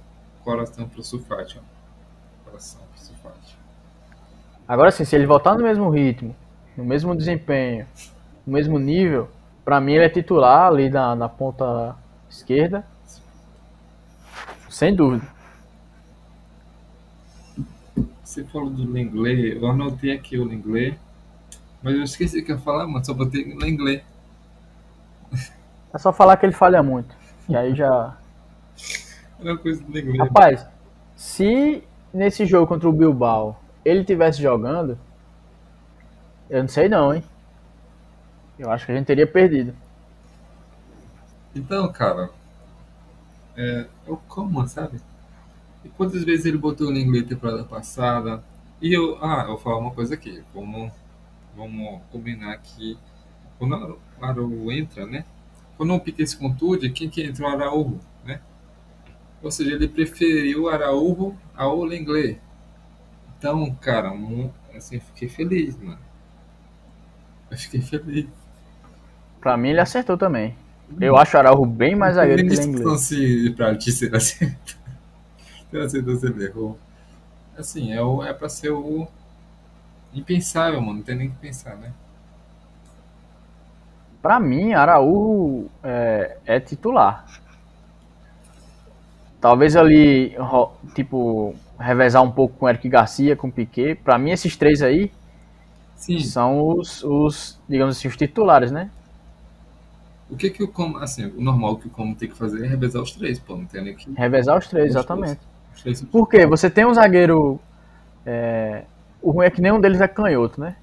coração pro sulfate, ó preparação que se faz.
Agora sim, se ele voltar no mesmo ritmo, no mesmo desempenho, no mesmo nível, para mim ele é titular ali na, na ponta esquerda. Sem dúvida.
Você falou do Lenglet, eu anotei aqui o Lenglet, mas eu esqueci que ia falar, mano, só botei Lenglet.
É só falar que ele falha muito. E aí já.
Era coisa do Lenglet.
Rapaz, se nesse jogo contra o Bilbao ele tivesse jogando, eu não sei não, hein? Eu acho que a gente teria perdido.
Então, cara, é, o como, sabe? E quantas vezes ele botou o inglês temporada passada? E eu, ah, eu vou falar uma coisa aqui. Vamos, vamos combinar aqui. Quando o Araújo entra, né? Quando o Piquet se contunde, quem que entra o Araújo? Ou seja, ele preferiu Araújo ao Lenglet. Então, cara, assim, fiquei feliz, mano. Eu fiquei feliz.
Pra mim, ele acertou também. Eu acho o Araújo bem mais zagueiro que o Lenglet.
Não se pra ti ser acertou. Se acertou, você errou. Assim, é, o, é pra ser o impensável, mano. Não tem nem que pensar, né?
Pra mim, Araújo é, é titular. Talvez ali, tipo, revezar um pouco com o Eric Garcia, com o Piquet. Para mim, esses três aí Sim. são os, os, digamos assim, os titulares, né?
O que que o como, assim, o normal que o como tem que fazer é revezar os três, pô, não tem nem que...
Revezar os três, os exatamente. Três. Os Por quê? Você tem um zagueiro... É... O ruim é que nenhum deles é canhoto, né?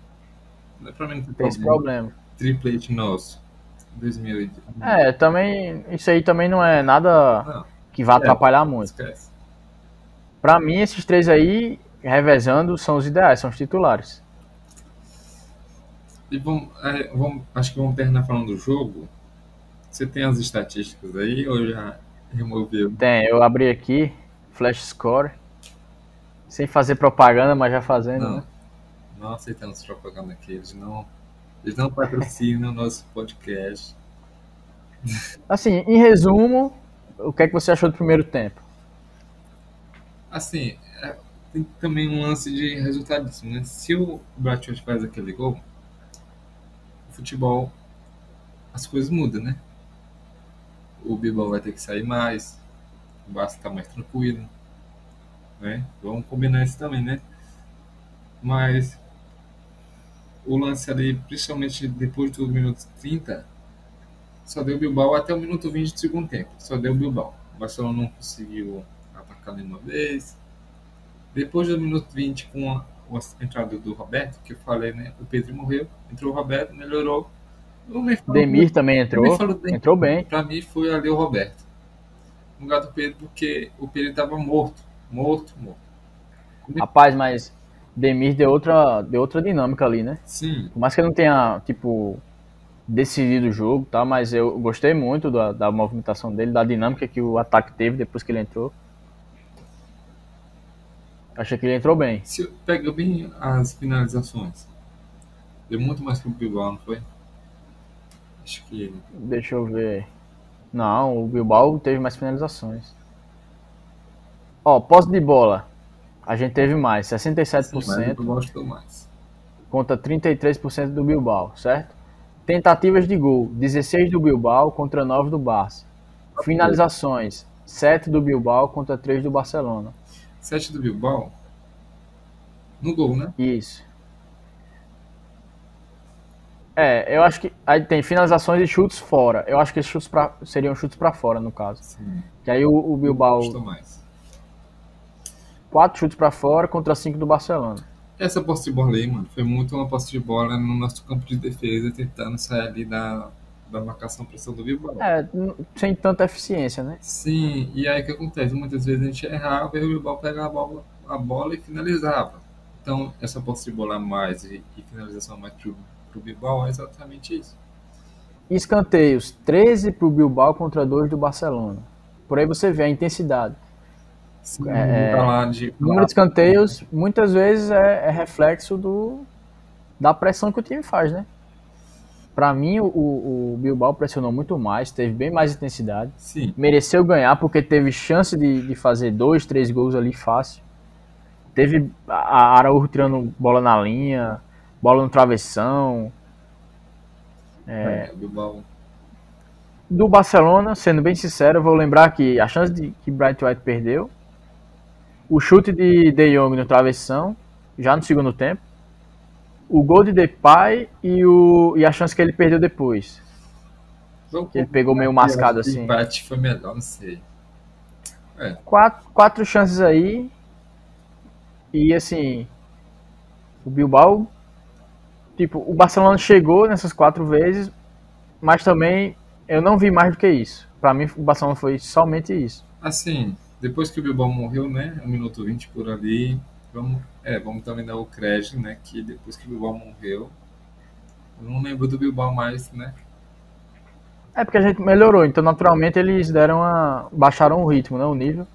Não é pra mim não tem,
tem esse problema.
Triplete nosso. 2008.
É, também... Isso aí também não é nada... Não que vai é, atrapalhar muito. Para mim, esses três aí, revezando, são os ideais, são os titulares.
E vamos, é, vamos, acho que vamos terminar falando do jogo. Você tem as estatísticas aí ou já removeu?
Tem, eu abri aqui, Flash Score, sem fazer propaganda, mas já fazendo,
não,
né?
Não aceitamos propaganda aqui, eles não, eles não patrocinam o nosso podcast.
Assim, em resumo, o que é que você achou do primeiro tempo?
Assim, é, tem também um lance de resultadismo, né? Se o Bratiotti faz aquele gol, o futebol, as coisas mudam, né? O Bilbao vai ter que sair mais, o Barça tá mais tranquilo, né? Vamos combinar isso também, né? Mas o lance ali, principalmente depois dos minutos 30, só deu Bilbao até o minuto 20 do segundo tempo. Só deu Bilbao. O Barcelona não conseguiu atacar nenhuma vez. Depois do minuto 20, com a, a entrada do Roberto, que eu falei, né? O Pedro morreu, entrou o Roberto, melhorou.
O Demir também entrou. Entrou bem.
Para mim foi ali o Roberto. no lugar do Pedro porque o Pedro estava morto, morto, morto.
Rapaz, mas Demir deu outra, deu outra dinâmica ali, né?
Sim.
Por mais que ele não tenha, tipo, decidido o jogo, tá? Mas eu gostei muito da, da movimentação dele, da dinâmica que o ataque teve depois que ele entrou. Achei que ele entrou bem.
Se pega bem as finalizações. Deu muito mais pro Bilbao, não foi? Acho que.
Deixa eu ver. Não, o Bilbao teve mais finalizações. Ó, posse de bola. A gente teve mais, 67%
Sim, mas o Bilbao chutou mais.
contra 33% do Bilbao, certo? Tentativas de gol, 16 do Bilbao contra 9 do Barça. Finalizações, 7 do Bilbao contra 3 do Barcelona.
7 do Bilbao. No gol, né?
Isso. É, eu acho que aí tem finalizações e chutes fora. Eu acho que esses chutes pra, seriam chutes pra fora no caso.
Sim.
Que aí o, o Bilbao
Chutou mais.
4 chutes pra fora contra 5 do Barcelona.
Essa posse de bola aí, mano, foi muito uma posse de bola no nosso campo de defesa, tentando sair ali da, da marcação pressão do Bilbao.
É, sem tanta eficiência, né?
Sim, e aí o que acontece? Muitas vezes a gente errava e o Bilbao pegava a bola, a bola e finalizava. Então, essa posse de bola a mais e, e finalização a mais pro, pro Bilbao é exatamente isso.
Escanteios, 13 pro Bilbao contra 2 do Barcelona. Por aí você vê a intensidade.
Sim,
É,
lá de,
O número de escanteios muitas vezes é, é reflexo do, da pressão que o time faz, né? Pra mim, o, o Bilbao pressionou muito mais, teve bem mais intensidade.
Sim,
Mereceu ganhar porque teve chance de, de fazer dois, três gols ali fácil. Teve a Araújo tirando bola na linha, bola no travessão.
é, o Bilbao.
Do Barcelona, sendo bem sincero, eu vou lembrar que a chance de que Bright White perdeu, o chute de De Jong no travessão, já no segundo tempo, o gol de Depay e, o, e a chance que ele perdeu depois.
Jogo
Ele pegou meio mascado
que
assim.
O empate foi melhor, não sei.
Quatro, quatro chances aí. E assim, o Bilbao, tipo, o Barcelona chegou nessas quatro vezes, mas também eu não vi mais do que isso. Pra mim, o Barcelona foi somente isso.
Assim, depois que o Bilbao morreu, né? Um minuto 20 por ali. Vamos, é, vamos também dar o crédito, né? Que depois que o Bilbao morreu, eu não lembro do Bilbao mais, né?
É porque a gente melhorou, então naturalmente eles deram a. baixaram o ritmo, né? O nível.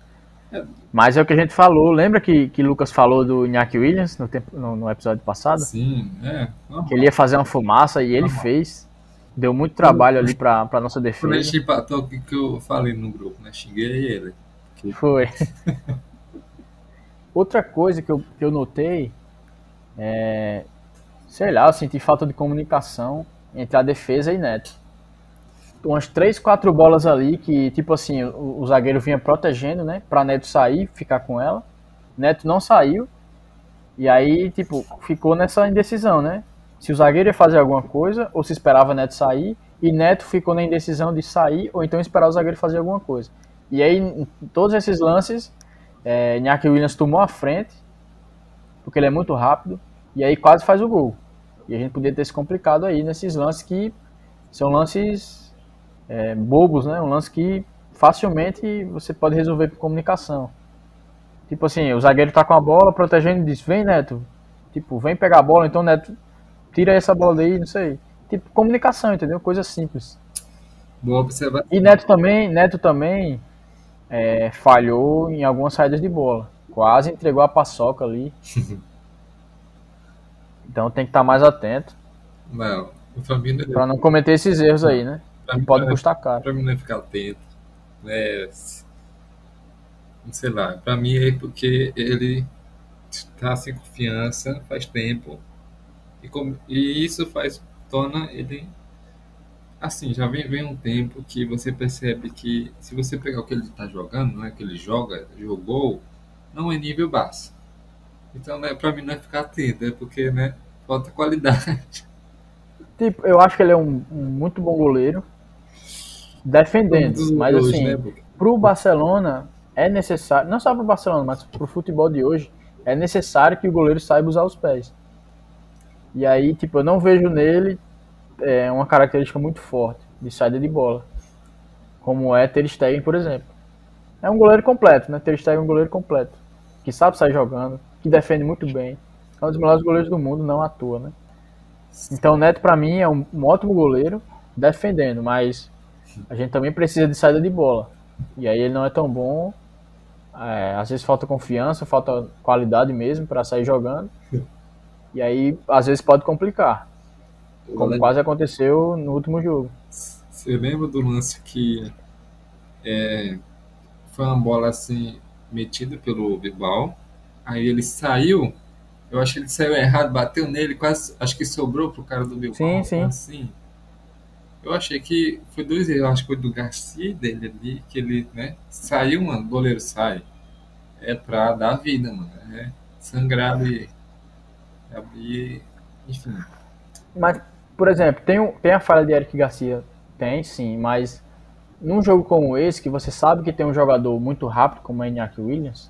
É.
Mas é o que a gente falou. Lembra que, que Lucas falou do Iñaki Williams no, tempo, no, no episódio passado?
Sim, é.
Que ele ia fazer uma fumaça e ele
Normal.
fez. Deu muito trabalho ali pra, pra nossa
Quando a
defesa.
gente empatou, o que, que eu falei no grupo, né? Xinguei ele.
Foi. Outra coisa que eu, que eu notei é. Sei lá, eu senti falta de comunicação entre a defesa e Neto. Umas três, quatro bolas ali que, tipo assim, o, o zagueiro vinha protegendo, né? Pra Neto sair, ficar com ela. Neto não saiu. E aí, tipo, ficou nessa indecisão, né? Se o zagueiro ia fazer alguma coisa, ou se esperava Neto sair. E Neto ficou na indecisão de sair, ou então esperar o zagueiro fazer alguma coisa. E aí, em todos esses lances, é, Iñaki Williams tomou a frente, porque ele é muito rápido, e aí quase faz o gol. E a gente podia ter se complicado aí nesses lances que são lances é, bobos, né? Um lance que facilmente você pode resolver com comunicação. Tipo assim, o zagueiro tá com a bola, protegendo e diz, vem Neto, tipo, vem pegar a bola, então Neto, tira essa bola daí, não sei. Tipo, comunicação, entendeu? Coisa simples.
Boa observação.
E Neto também, Neto também é, falhou em algumas saídas de bola. Quase entregou a paçoca ali. Então tem que estar mais atento
Não, o Fabinho
para não cometer esses erros aí, né?
mim,
pode
pra-
custar caro.
pra mim não é ficar atento. Né? Não sei lá. Pra mim é porque ele tá sem confiança faz tempo. E, como- e isso faz, torna ele. Assim, já vem, vem um tempo que você percebe que se você pegar o que ele tá jogando, não é que ele joga, jogou, não é nível baixo. Então, né, pra mim não é ficar atento, é porque, né, falta qualidade.
Tipo, eu acho que ele é um, um muito bom goleiro. Defendendo, mas
dois,
assim,
né, Boca?
pro Barcelona é necessário, não só pro Barcelona, mas pro futebol de hoje, é necessário que o goleiro saiba usar os pés. E aí, tipo, eu não vejo nele é, uma característica muito forte de saída de bola, como é Ter Stegen, por exemplo. é um goleiro completo, né? Ter Stegen é um goleiro completo. Que sabe sair jogando, que defende muito bem. É um dos melhores goleiros do mundo, não à toa, né? Então o Neto, para mim, é um, um, ótimo goleiro defendendo, mas a gente também precisa de saída de bola. E aí ele não é tão bom. É, às vezes falta confiança, falta qualidade mesmo para sair jogando. E aí, às vezes, pode complicar. Como quase aconteceu no último jogo.
Você lembra do lance que é, foi uma bola assim metida pelo Bilbao? Aí ele saiu, eu acho que ele saiu errado, bateu nele, quase acho que sobrou pro cara do Bilbao.
Sim, sim.
Assim. Eu achei que foi dois erros, acho que foi do Garcia dele ali, que ele, né, saiu, mano, o goleiro sai. É pra dar vida, mano. É sangrar ali. Abrir, enfim.
Mas, por exemplo, tem, tem a falha de Eric Garcia? Tem, sim, mas num jogo como esse, que você sabe que tem um jogador muito rápido, como é Iñaki Williams,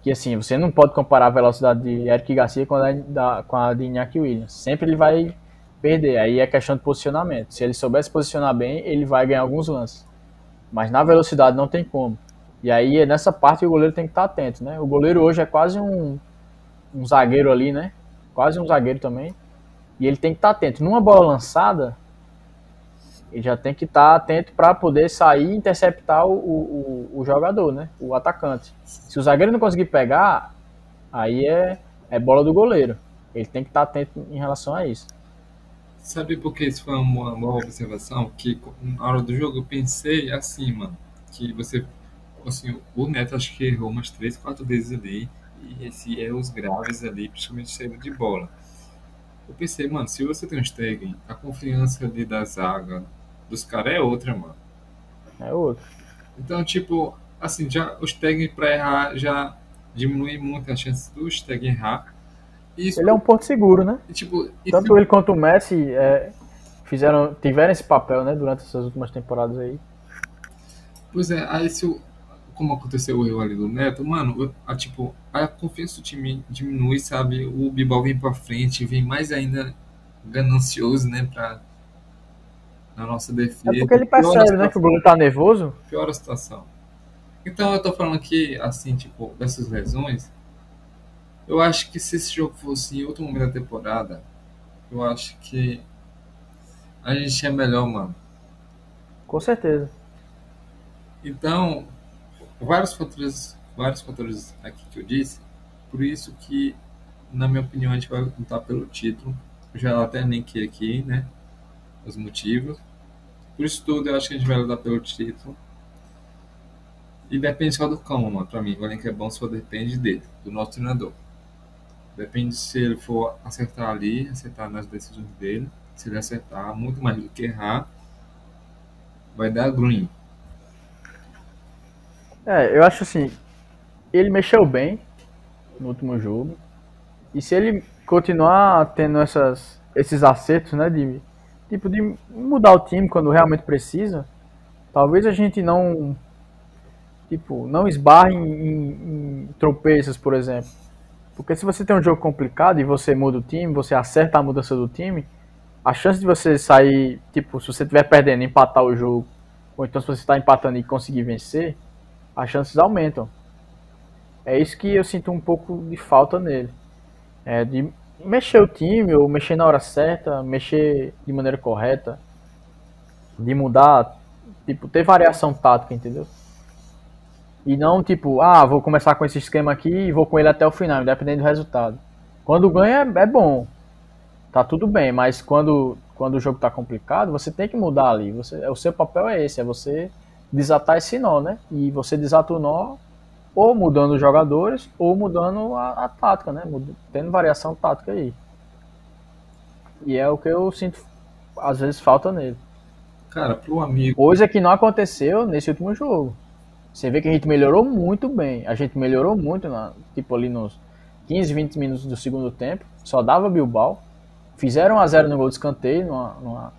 que assim, você não pode comparar a velocidade de Eric Garcia com a, da, com a de Iñaki Williams. Sempre ele vai perder. Aí é questão de posicionamento. Se ele souber se posicionar bem, ele vai ganhar alguns lances. Mas na velocidade não tem como. E aí é nessa parte que o goleiro tem que estar atento, né? O goleiro hoje é quase um, um zagueiro ali, né? Quase um zagueiro também. E ele tem que estar atento. Numa bola lançada, ele já tem que estar atento para poder sair e interceptar o, o, o, jogador, né? O atacante. Se o zagueiro não conseguir pegar, aí é, é bola do goleiro. Ele tem que estar atento em relação a isso.
Sabe por que isso foi uma boa observação? Que na hora do jogo eu pensei assim, mano, que você, assim, o Neto acho que errou umas três, quatro vezes ali, e esse erros graves ali, principalmente saída de bola. Eu pensei, mano, se você tem um Stegen, a confiança ali da zaga dos caras é outra, mano.
É outra.
Então, tipo, assim, já o Stegen pra errar já diminui muito a chance do Stegen errar.
Isso, ele é um ponto seguro, né?
E, tipo,
Tanto ele quanto o Messi é, fizeram, tiveram esse papel, né, durante essas últimas temporadas aí.
Pois é, aí se o, como aconteceu o erro ali do Neto, mano, a, tipo, a confiança do time diminui, sabe? O Bibal vem pra frente, vem mais ainda ganancioso, né, pra, na nossa defesa.
É porque ele percebe, né, que o goleiro tá nervoso.
Pior a situação. Então eu tô falando aqui, assim, tipo, dessas lesões, eu acho que se esse jogo fosse em outro momento da temporada, eu acho que a gente é melhor, mano.
Com certeza.
Então, vários fatores, vários fatores aqui que eu disse, por isso que, na minha opinião, a gente vai lutar pelo título. Eu já até linkei aqui, né? Os motivos. Por isso tudo, eu acho que a gente vai lutar pelo título. E depende só do cão, mano, pra mim. O elenco é bom só depende dele, do nosso treinador. Depende se ele for acertar ali, acertar nas decisões dele. Se ele acertar muito mais do que errar, vai dar green.
É, eu acho assim, ele mexeu bem no último jogo. E se ele continuar tendo essas, esses acertos, né, de tipo de mudar o time quando realmente precisa, talvez a gente não tipo, não esbarre em, em, em tropeços, por exemplo. Porque se você tem um jogo complicado e você muda o time, você acerta a mudança do time, a chance de você sair, tipo, se você estiver perdendo, empatar o jogo, ou então se você está empatando e conseguir vencer, as chances aumentam. É isso que eu sinto um pouco de falta nele. É de mexer o time, ou mexer na hora certa, mexer de maneira correta, de mudar, tipo, ter variação tática, entendeu? E não tipo, ah, vou começar com esse esquema aqui e vou com ele até o final, independente do resultado. Quando ganha é bom. Tá tudo bem, mas quando, quando o jogo tá complicado, você tem que mudar ali. Você, o seu papel é esse, é você desatar esse nó, né? E você desata o nó ou mudando os jogadores ou mudando a, a tática, né? Tendo variação tática aí. E é o que eu sinto, às vezes, falta nele.
Cara, pro amigo.
Coisa é que não aconteceu nesse último jogo. Você vê que a gente melhorou muito bem. A gente melhorou muito, na, tipo ali nos 15, 20 minutos do segundo tempo. Só dava Bilbao. Fizeram 1 a 0 no gol de escanteio, numa, numa,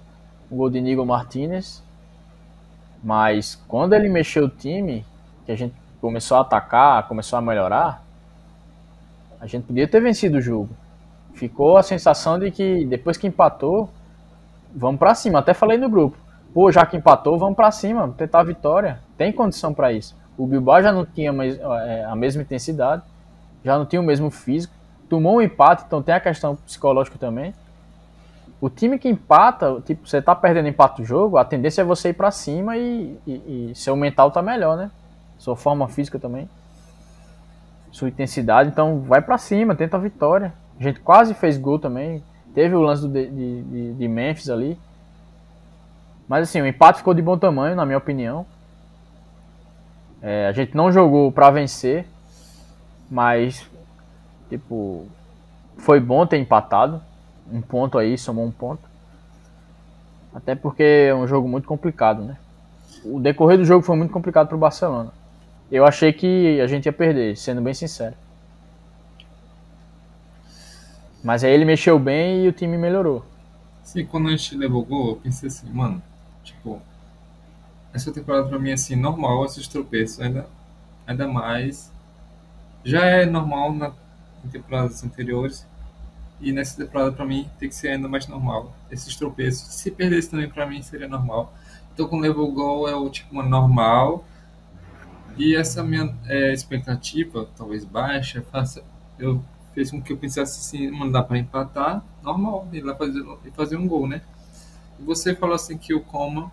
no gol de Nigo Martinez. Mas quando ele mexeu o time, que a gente começou a atacar, começou a melhorar, a gente podia ter vencido o jogo. Ficou a sensação de que depois que empatou, vamos para cima. Até falei no grupo. Pô, já que empatou, vamos para cima, tentar a vitória. Tem condição para isso. O Bilbao já não tinha mais, é, a mesma intensidade, já não tinha o mesmo físico, tomou um empate, então tem a questão psicológica também. O time que empata, tipo, você tá perdendo empate do jogo, a tendência é você ir para cima e, e, e, seu mental tá melhor, né? Sua forma física também. Sua intensidade, então vai para cima, tenta a vitória. A gente quase fez gol também. Teve o lance do, de, de, de Memphis ali. Mas assim, o empate ficou de bom tamanho, na minha opinião. É, a gente não jogou para vencer, mas tipo foi bom ter empatado um ponto aí, somou um ponto. Até porque é um jogo muito complicado, né? O decorrer do jogo foi muito complicado para o Barcelona. Eu achei que a gente ia perder, sendo bem sincero. Mas aí ele mexeu bem e o time melhorou.
Sim, quando a gente levou o gol, eu pensei assim, mano, tipo, essa temporada pra mim é assim, normal esses tropeços, ainda, ainda mais. Já é normal na, em temporadas anteriores, e nessa temporada, para mim, tem que ser ainda mais normal. Esses tropeços. Se perdesse também, para mim, seria normal. Então, quando levou o gol, é o tipo uma normal. E essa minha é, expectativa, talvez baixa, faça, eu fez com que eu pensasse assim, mano, dá para empatar, normal, ir lá fazer, fazer um gol, né? E você falou assim que o Coma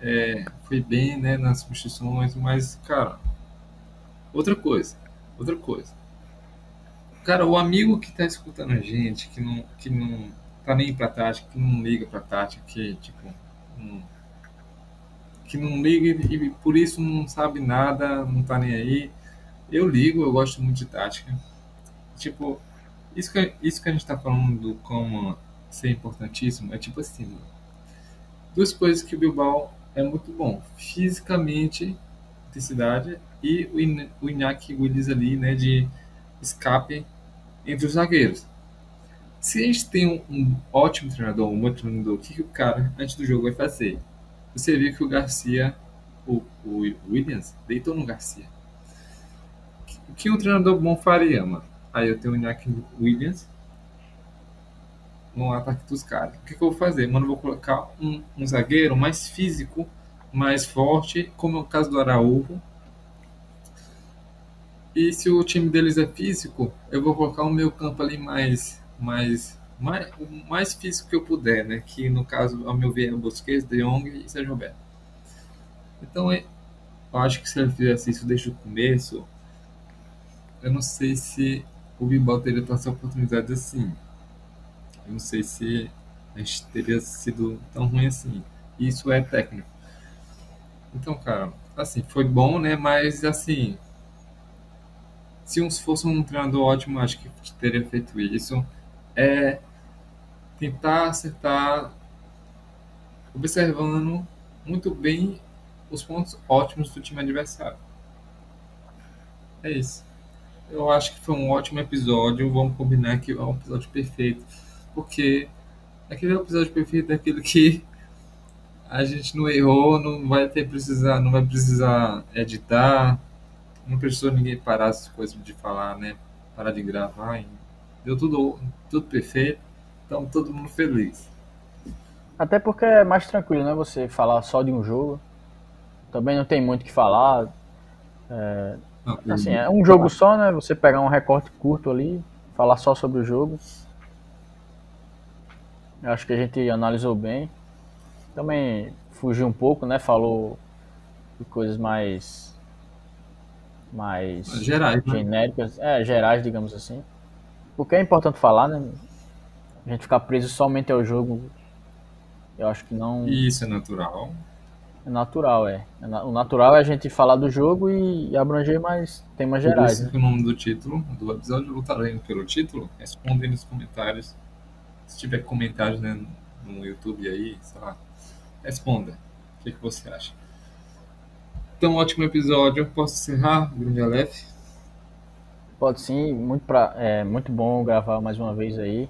é, foi bem, né, nas substituições, mas, cara, outra coisa, outra coisa. Cara, o amigo que tá escutando a gente, que não, que não tá nem pra tática, que não liga pra tática, que, tipo, não, que não liga e por isso não sabe nada, não tá nem aí. Eu ligo, eu gosto muito de tática. Tipo, isso que, isso que a gente tá falando como ser importantíssimo é tipo assim, duas coisas que o Bilbao é muito bom. Fisicamente, intensidade, e o, o Iñaki Willis ali, né, de escape entre os zagueiros. Se a gente tem um, um ótimo treinador, um bom treinador, o que, que, o cara, antes do jogo, vai fazer? Você viu que o Garcia, o, o Williams, deitou no Garcia. O que um treinador bom faria, mano? Aí eu tenho o Iñaki Williams no ataque dos caras. O que, que eu vou fazer? Mano, eu vou colocar um, um zagueiro mais físico, mais forte, como é o caso do Araújo, e se o time deles é físico, eu vou colocar o meu campo ali mais, mais, mais, mais físico que eu puder, né? Que no caso, ao meu ver, é Busquets, De Jong e Sérgio Roberto. Então, é, eu acho que se ele fizesse isso desde o começo, eu não sei se o Bilbao teria tantas oportunidades assim. Eu não sei se a gente teria sido tão ruim assim. Isso é técnico. Então, cara, assim, foi bom, né? Mas, assim, se um, fosse um treinador ótimo, acho que teria feito isso. É tentar acertar, observando muito bem os pontos ótimos do time adversário. É isso. Eu acho que foi um ótimo episódio. Vamos combinar que é um episódio perfeito. Porque aquele episódio perfeito é aquele que a gente não errou, não vai ter precisar, não vai precisar editar, não precisou ninguém parar as coisas de falar, né? Parar de gravar. E deu tudo, tudo perfeito. Então todo mundo feliz.
Até porque é mais tranquilo, né? Você falar só de um jogo. Também não tem muito o que falar. É, não, assim, é um jogo só, né? Você pegar um recorte curto ali, falar só sobre o jogo. Eu acho que a gente analisou bem. Também fugiu um pouco, né? Falou de coisas mais mais
gerais,
né? genéricas, né? é, gerais, digamos assim. Porque é importante falar, né? A gente ficar preso somente ao jogo, eu acho que não.
Isso é natural.
É natural, é. O natural é a gente falar do jogo e abranger mais temas gerais. Por
isso né? o nome do título do episódio lutarei pelo título. Respondem nos comentários. Se tiver comentários né, no YouTube aí, sei lá, responda. O que, que você acha? Então, ótimo episódio. Posso encerrar, grande Aleph?
Pode sim, muito, pra, é, muito bom gravar mais uma vez aí.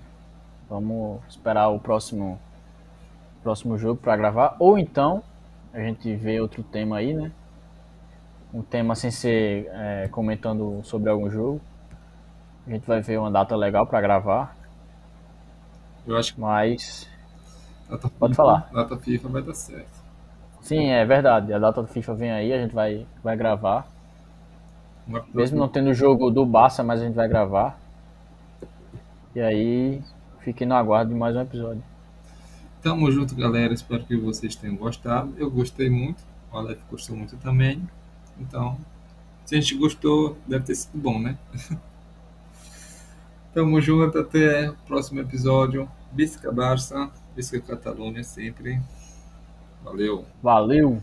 Vamos esperar o próximo, próximo jogo para gravar. Ou então, a gente vê outro tema aí, né? Um tema sem ser é, comentando sobre algum jogo. A gente vai ver uma data legal para gravar.
Eu acho que.
Mas.
Data
Pode
FIFA,
falar.
Data FIFA vai dar certo.
Sim, é verdade. A data do FIFA vem aí, a gente vai, vai gravar. Mesmo não tendo o jogo do Barça, mas a gente vai gravar. E aí, fiquem no aguardo de mais um episódio.
Tamo junto, galera. Espero que vocês tenham gostado. Eu gostei muito. O Aleph gostou muito também. Então, se a gente gostou, deve ter sido bom, né? Tamo junto. Até o próximo episódio. Bisca Barça. Bisca Catalunha sempre. Valeu.
Valeu!